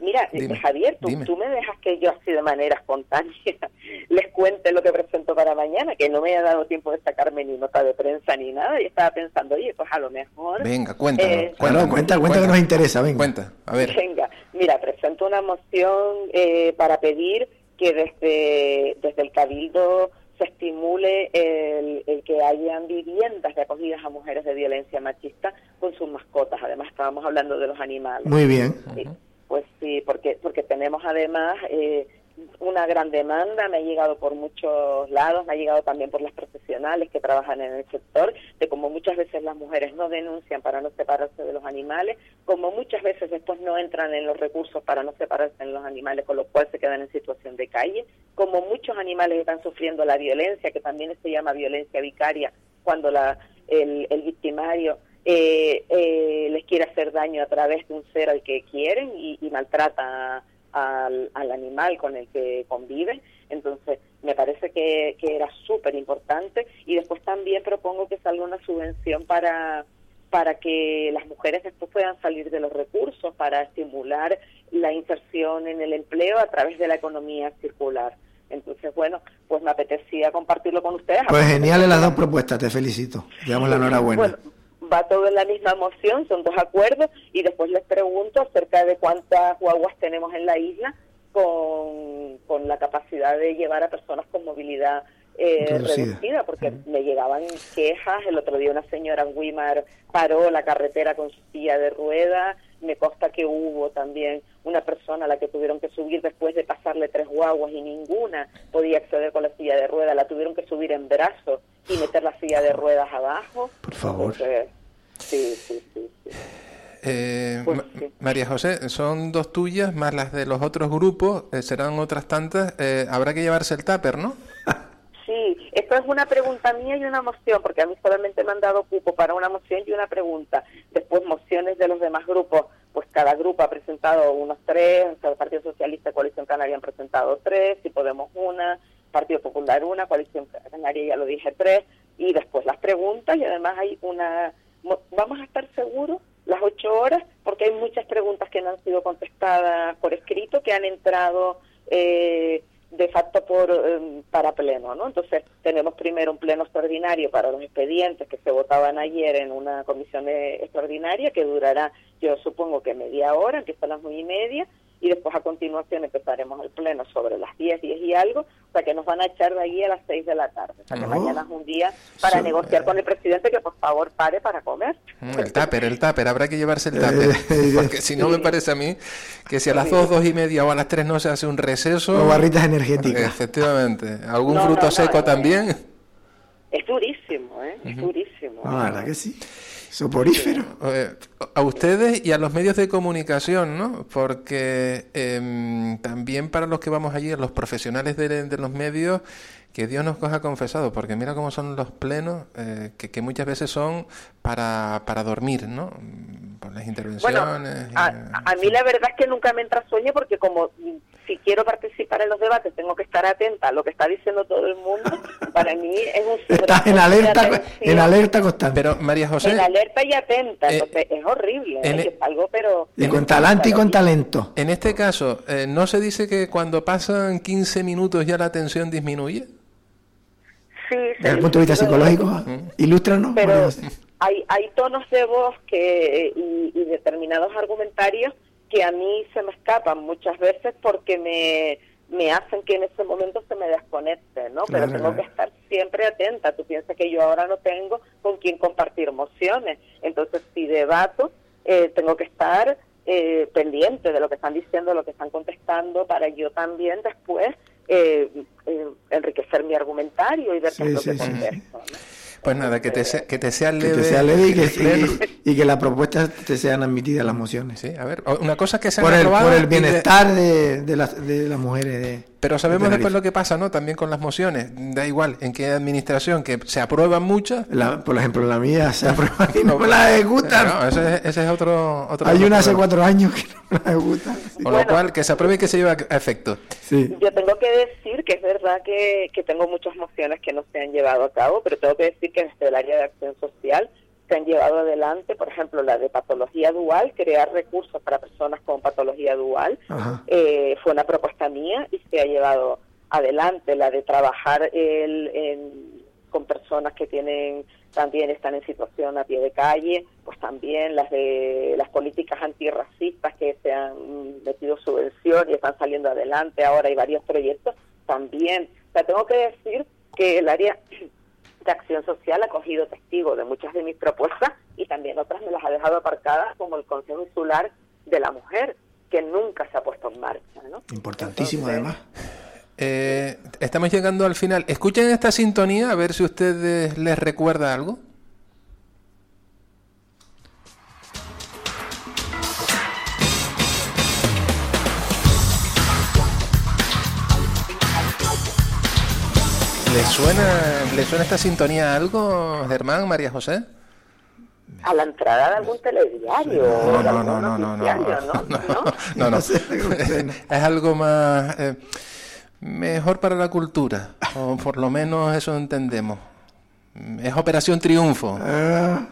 Mira, Javier, tú, tú, me dejas que yo así de manera espontánea les cuente lo que presento para mañana, que no me ha dado tiempo de sacarme ni nota de prensa ni nada, y estaba pensando, oye, pues a lo mejor... Venga, cuéntanos. Eh, cuenta, cuenta, cuenta, que nos interesa, venga. Cuenta, a ver. Venga, mira, presento una moción eh, para pedir que desde, desde el Cabildo se estimule el, el, que hayan viviendas de acogidas a mujeres de violencia machista con sus mascotas. Además, estábamos hablando de los animales. Muy bien. Pues sí, porque, porque tenemos además eh, una gran demanda, me ha llegado por muchos lados, me ha llegado también por las profesionales que trabajan en el sector, de como muchas veces las mujeres no denuncian para no separarse de los animales, como muchas veces después no entran en los recursos para no separarse de los animales, con lo cual se quedan en situación de calle, como muchos animales están sufriendo la violencia, que también se llama violencia vicaria, cuando la, el, el victimario eh, eh, les quiere hacer daño a través de un ser al que quieren y, maltrata al, animal con el que convive. Entonces, me parece que, era súper importante y después también propongo que salga una subvención para para que las mujeres después puedan salir de los recursos, para estimular la inserción en el empleo a través de la economía circular. Entonces, bueno, pues me apetecía compartirlo con ustedes. Pues geniales las dos propuestas, te felicito. Te damos la enhorabuena va todo en la misma moción, son dos acuerdos, y después les pregunto acerca de cuántas guaguas tenemos en la isla con, con la capacidad de llevar a personas con movilidad eh, reducida. porque me llegaban quejas, el otro día una señora en Wimar paró la carretera con su silla de ruedas, me consta que hubo también una persona a la que tuvieron que subir después de pasarle tres guaguas y ninguna podía acceder con la silla de ruedas, la tuvieron que subir en brazos y meter la silla de ruedas abajo. Por favor. sí, sí, sí. Eh, pues María José, son dos tuyas, más las de los otros grupos, eh, serán otras tantas. Eh, habrá que llevarse el tupper, ¿no? Sí, esto es una pregunta mía y una moción, porque a mí solamente me han dado cupo para una moción y una pregunta. Después mociones de los demás grupos, pues cada grupo ha presentado unos tres, o sea, el Partido Socialista y Coalición Canaria han presentado tres, si Podemos una, Partido Popular una, Coalición Canaria ya lo dije tres, y después las preguntas y además hay una... Vamos a estar seguros las ocho horas, porque hay muchas preguntas que no han sido contestadas por escrito, que han entrado eh, de facto por em, para pleno, ¿no? Entonces tenemos primero un pleno extraordinario para los expedientes que se votaban ayer en una comisión extraordinaria que durará, yo supongo que media hora, que son las nueve y media, y después a continuación empezaremos el pleno sobre las 10, 10 y algo, o sea que nos van a echar de ahí a las 6 de la tarde. O sea que mañana es un día para negociar con el presidente que por favor pare para comer. Mm, el tupper, el tupper, habrá que llevarse el tupper, porque si no me parece a mí que si a las 2, 2 y media o a las 3 no se hace un receso... O barritas energéticas. Efectivamente. ¿Algún fruto seco también? Es durísimo, ¿eh? Es durísimo. Ah, ¿verdad que sí? Soporífero. a ustedes y a los medios de comunicación, ¿no? Porque em, también para los que vamos allí, los profesionales de, los medios, que Dios nos coja confesado, porque mira cómo son los plenos, eh, que, muchas veces son para, para dormir, ¿no? Por las intervenciones. a, a, mí la verdad es que nunca me entra sueño porque como si quiero participar en los debates tengo que estar atenta a lo que está diciendo todo el mundo. Para mí es un Estás en alerta, en alerta constante. Pero María José. En alerta y atenta, eh, entonces es horrible. ¿eh? E- algo, pero. Y con talante y con talento. En este caso, eh, ¿no se dice que cuando pasan 15 minutos ya la tensión disminuye? Sí, Desde el punto de vista psicológico, ilústranos. Pero hay, hay tonos de voz que, y determinados argumentarios que a mí se me escapan muchas veces porque me, me hacen que en ese momento se me desconecte, ¿no? Pero tengo que estar siempre atenta. Tú piensas que yo ahora no tengo con quién compartir emociones. Entonces, si debato, eh, tengo que estar eh, pendiente de lo que están diciendo, de lo que están contestando, para yo también después eh, enriquecer mi argumentario y ver qué es lo que contesto. Pues nada, que te, sea, que te sea leve. Que te sea leve y que, y, que las propuestas te sean admitidas las mociones. Sí, a ver, una cosa que se por el, por el bienestar de, de, las, de las mujeres. De, pero sabemos después lo que pasa, ¿no? También con las mociones. Da igual en qué administración, que se aprueban muchas. por ejemplo, la mía se aprueba y no me la ejecutan. No, ese, ese, es otro, otro Hay una hace cuatro años que no me la ejecutan. Con lo cual, que se apruebe y que se lleve a efecto. Sí. Yo tengo que decir que es verdad que, que tengo muchas mociones que no se han llevado a cabo, pero tengo que decir que desde el área de acción social se han llevado adelante, por ejemplo, la de patología dual, crear recursos para personas con patología dual, eh, fue una propuesta mía y se ha llevado adelante. La de trabajar el, con personas que tienen también están en situación a pie de calle, pues también las de las políticas antirracistas que se han metido subvención y están saliendo adelante, ahora hay varios proyectos también. O sea, tengo que decir que el área de acción social ha cogido testigo de muchas de mis propuestas y también otras me las ha dejado aparcadas, como el Consejo Insular de la Mujer, que nunca se ha puesto en marcha. ¿no? Importantísimo, además. Eh, estamos llegando al final. Escuchen esta sintonía a ver si ustedes les recuerda algo. ¿Le suena, ¿Le suena esta sintonía a algo, Germán, María José? A la entrada de algún telediario. No, no, no, no, no, no, no, Es algo más eh, mejor para la cultura, o por lo menos eso entendemos. Es Operación Triunfo. Ah.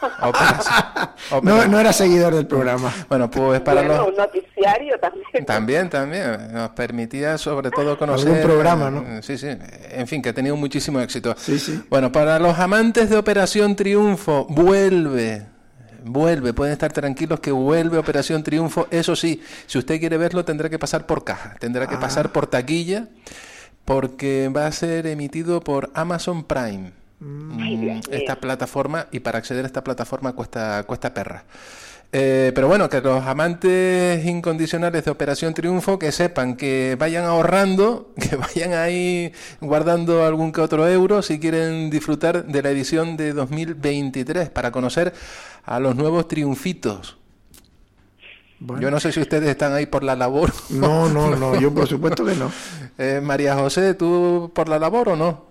No, no era seguidor del programa. Bueno, pues para los... Un noticiario también. También, también. Nos permitía sobre todo conocer... Un programa, ¿no? Sí, sí. En fin, que ha tenido muchísimo éxito. Sí, sí. Bueno, para los amantes de Operación Triunfo, vuelve vuelve, pueden estar tranquilos que vuelve Operación Triunfo. Eso sí, si usted quiere verlo tendrá que pasar por caja, tendrá que ah. pasar por taquilla, porque va a ser emitido por Amazon Prime. Mm, esta plataforma y para acceder a esta plataforma cuesta cuesta perra. Eh, pero bueno, que los amantes incondicionales de Operación Triunfo que sepan que vayan ahorrando, que vayan ahí guardando algún que otro euro si quieren disfrutar de la edición de 2023 para conocer a los nuevos triunfitos. Yo no sé si ustedes están ahí por la labor. No, no, no, yo por supuesto que no. Eh, María José, ¿tú por la labor o no?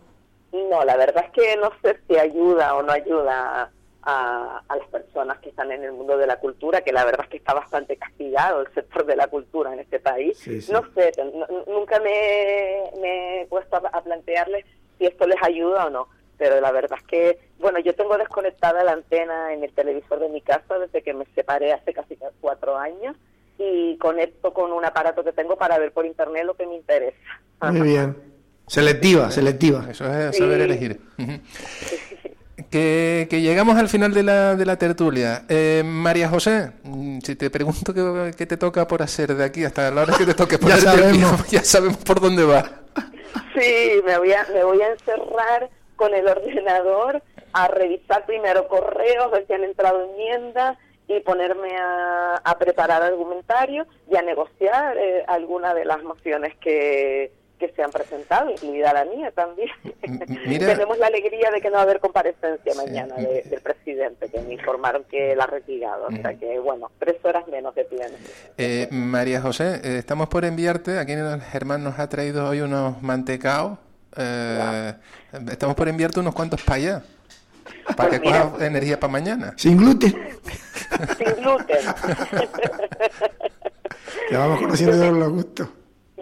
No, la verdad es que no sé si ayuda o no ayuda a, las personas que están en el mundo de la cultura, que la verdad es que está bastante castigado el sector de la cultura en este país. No sé, nunca me, he puesto a, plantearles si esto les ayuda o no. Pero la verdad es que, bueno, yo tengo desconectada la antena en el televisor de mi casa desde que me separé hace casi cuatro años y conecto con un aparato que tengo para ver por internet lo que me interesa. Muy bien. Selectiva, selectiva. Eso es saber elegir. Que, llegamos al final de la, de la tertulia. Eh, María José, mm, si te pregunto qué, te toca por hacer de aquí hasta la hora que te toque ya, sabemos. ya sabemos por dónde va. Sí, me voy, a, me voy a encerrar con el ordenador a revisar primero correos, ver si han entrado enmiendas y ponerme a, a preparar argumentarios y a negociar eh, alguna de las mociones que, que se han presentado, incluida la mía también. Tenemos la alegría de que no va a haber comparecencia mañana del presidente, que me informaron que la ha retirado. O sea que, bueno, tres horas menos que tiene. Eh, María José, eh, estamos por enviarte, aquí Germán nos ha traído hoy unos mantecaos. Eh, estamos por enviarte unos cuantos para allá. Para pues que cojas energía para mañana. Sin gluten. Sin gluten. ya vamos conociendo los gustos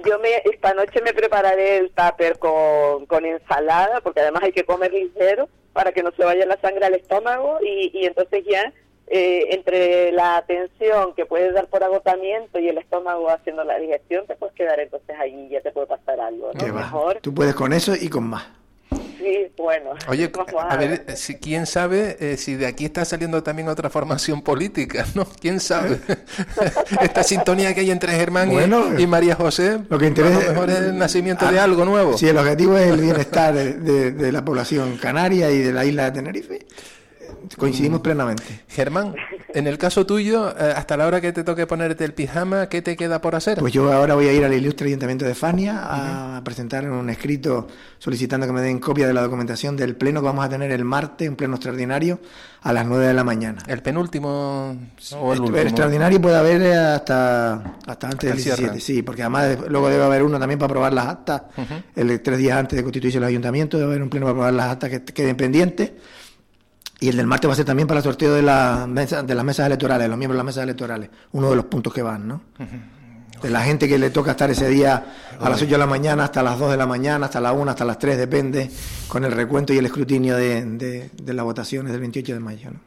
yo me, esta noche me prepararé el tupper con, con ensalada, porque además hay que comer ligero para que no se vaya la sangre al estómago y, y entonces ya eh, entre la tensión que puedes dar por agotamiento y el estómago haciendo la digestión, te puedes quedar entonces ahí ya te puede pasar algo. ¿no? Mejor. Tú puedes con eso y con más. Sí, bueno. Oye, a ver, si, quién sabe eh, si de aquí está saliendo también otra formación política, ¿no? ¿Quién sabe? Esta sintonía que hay entre Germán y, María José, lo que interesa a mejor es el nacimiento de algo nuevo. Sí, el objetivo es el bienestar de la población canaria y de la isla de Tenerife coincidimos mm. plenamente. Germán, en el caso tuyo, eh, hasta la hora que te toque ponerte el pijama, ¿qué te queda por hacer? Pues yo ahora voy a ir al ilustre ayuntamiento de Fania a presentar un escrito solicitando que me den copia de la documentación del pleno que vamos a tener el martes, un pleno extraordinario a las 9 de la mañana. ¿El penúltimo o el, último? extraordinario puede haber eh, hasta, hasta antes del 17, sí, porque además luego debe haber uno también para aprobar las actas, el tres días antes de constituirse el ayuntamiento debe haber un pleno para aprobar las actas que queden pendientes y el del martes va a ser también para el sorteo de, la mesa, de las mesas electorales, los miembros de las mesas electorales, uno de los puntos que van, ¿no? De la gente que le toca estar ese día a las 8 de la mañana, hasta las 2 de la mañana, hasta la 1, hasta las 3, depende, con el recuento y el escrutinio de, de, las votaciones del 28 de mayo, ¿no?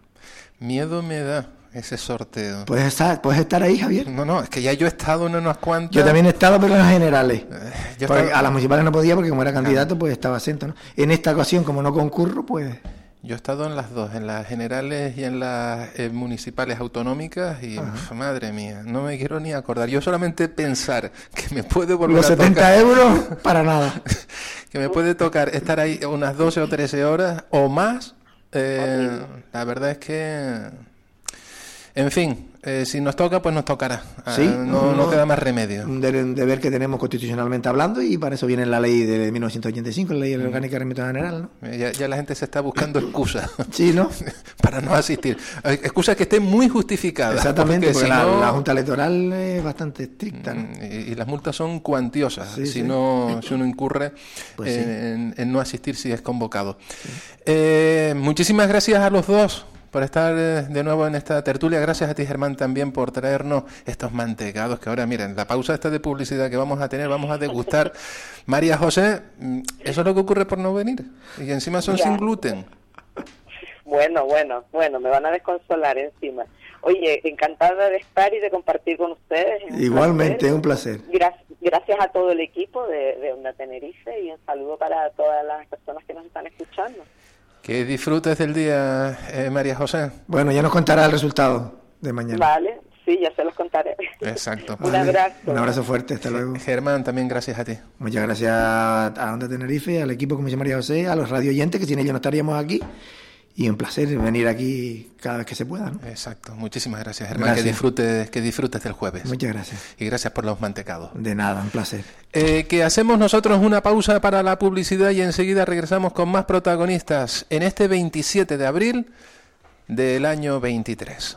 Miedo me da ese sorteo. Puedes estar, puedes estar ahí, Javier. No, no, es que ya yo he estado en unas cuantas. Yo también he estado, pero en las generales. Eh, a las municipales no podía porque como era candidato, pues estaba asento. ¿no? En esta ocasión, como no concurro, pues yo he estado en las dos, en las generales y en las eh, municipales autonómicas y madre mía, no me quiero ni acordar. Yo solamente pensar que me puede volver Los 70 euros para nada. que me puede tocar estar ahí unas 12 o 13 horas o más. Eh, la verdad es que, en fin, eh, si nos toca, pues nos tocará. Ah, no, queda más remedio. Un deber que tenemos constitucionalmente hablando y para eso viene la ley de 1985, la ley mm. orgánica de general. ¿no? Eh, ya, la gente se está buscando excusas. sí, ¿no? para no asistir. Eh, excusas que estén muy justificadas. Exactamente, porque, la, Junta Electoral es bastante estricta. Mm, y, las multas son cuantiosas si, No, si uno incurre pues en, no asistir si es convocado. muchísimas gracias a los dos por estar eh, de nuevo en esta tertulia. Gracias a ti, Germán, también por traernos estos mantecados que ahora, miren, la pausa esta de publicidad que vamos a tener, vamos a degustar. María José, mm, eso es lo que ocurre por no venir. Y encima son sin gluten. Bueno, bueno, bueno, me van a desconsolar encima. Oye, encantada de estar y de compartir con ustedes. Igualmente, un placer. Gracias, gracias a todo el equipo de, de Onda Tenerife y un saludo para todas las personas que nos están escuchando. Que disfrutes del día, eh, María José. bueno, ya nos contará el resultado de mañana. Vale, sí, ya se los contaré. Exacto. un abrazo. Un abrazo fuerte, hasta luego. Germán, también gracias a ti. Muchas gracias a Onda Tenerife, al equipo como dice María José, a los radio oyentes, que sin ellos no estaríamos aquí y un placer venir aquí cada vez que se pueda. Exacto. Muchísimas gracias, Germán. Que disfrutes, que disfrutes del jueves. Muchas gracias. Y gracias por los mantecados. De nada, un placer. Eh, que hacemos nosotros una pausa para la publicidad y enseguida regresamos con más protagonistas en este 27 de abril del año 23.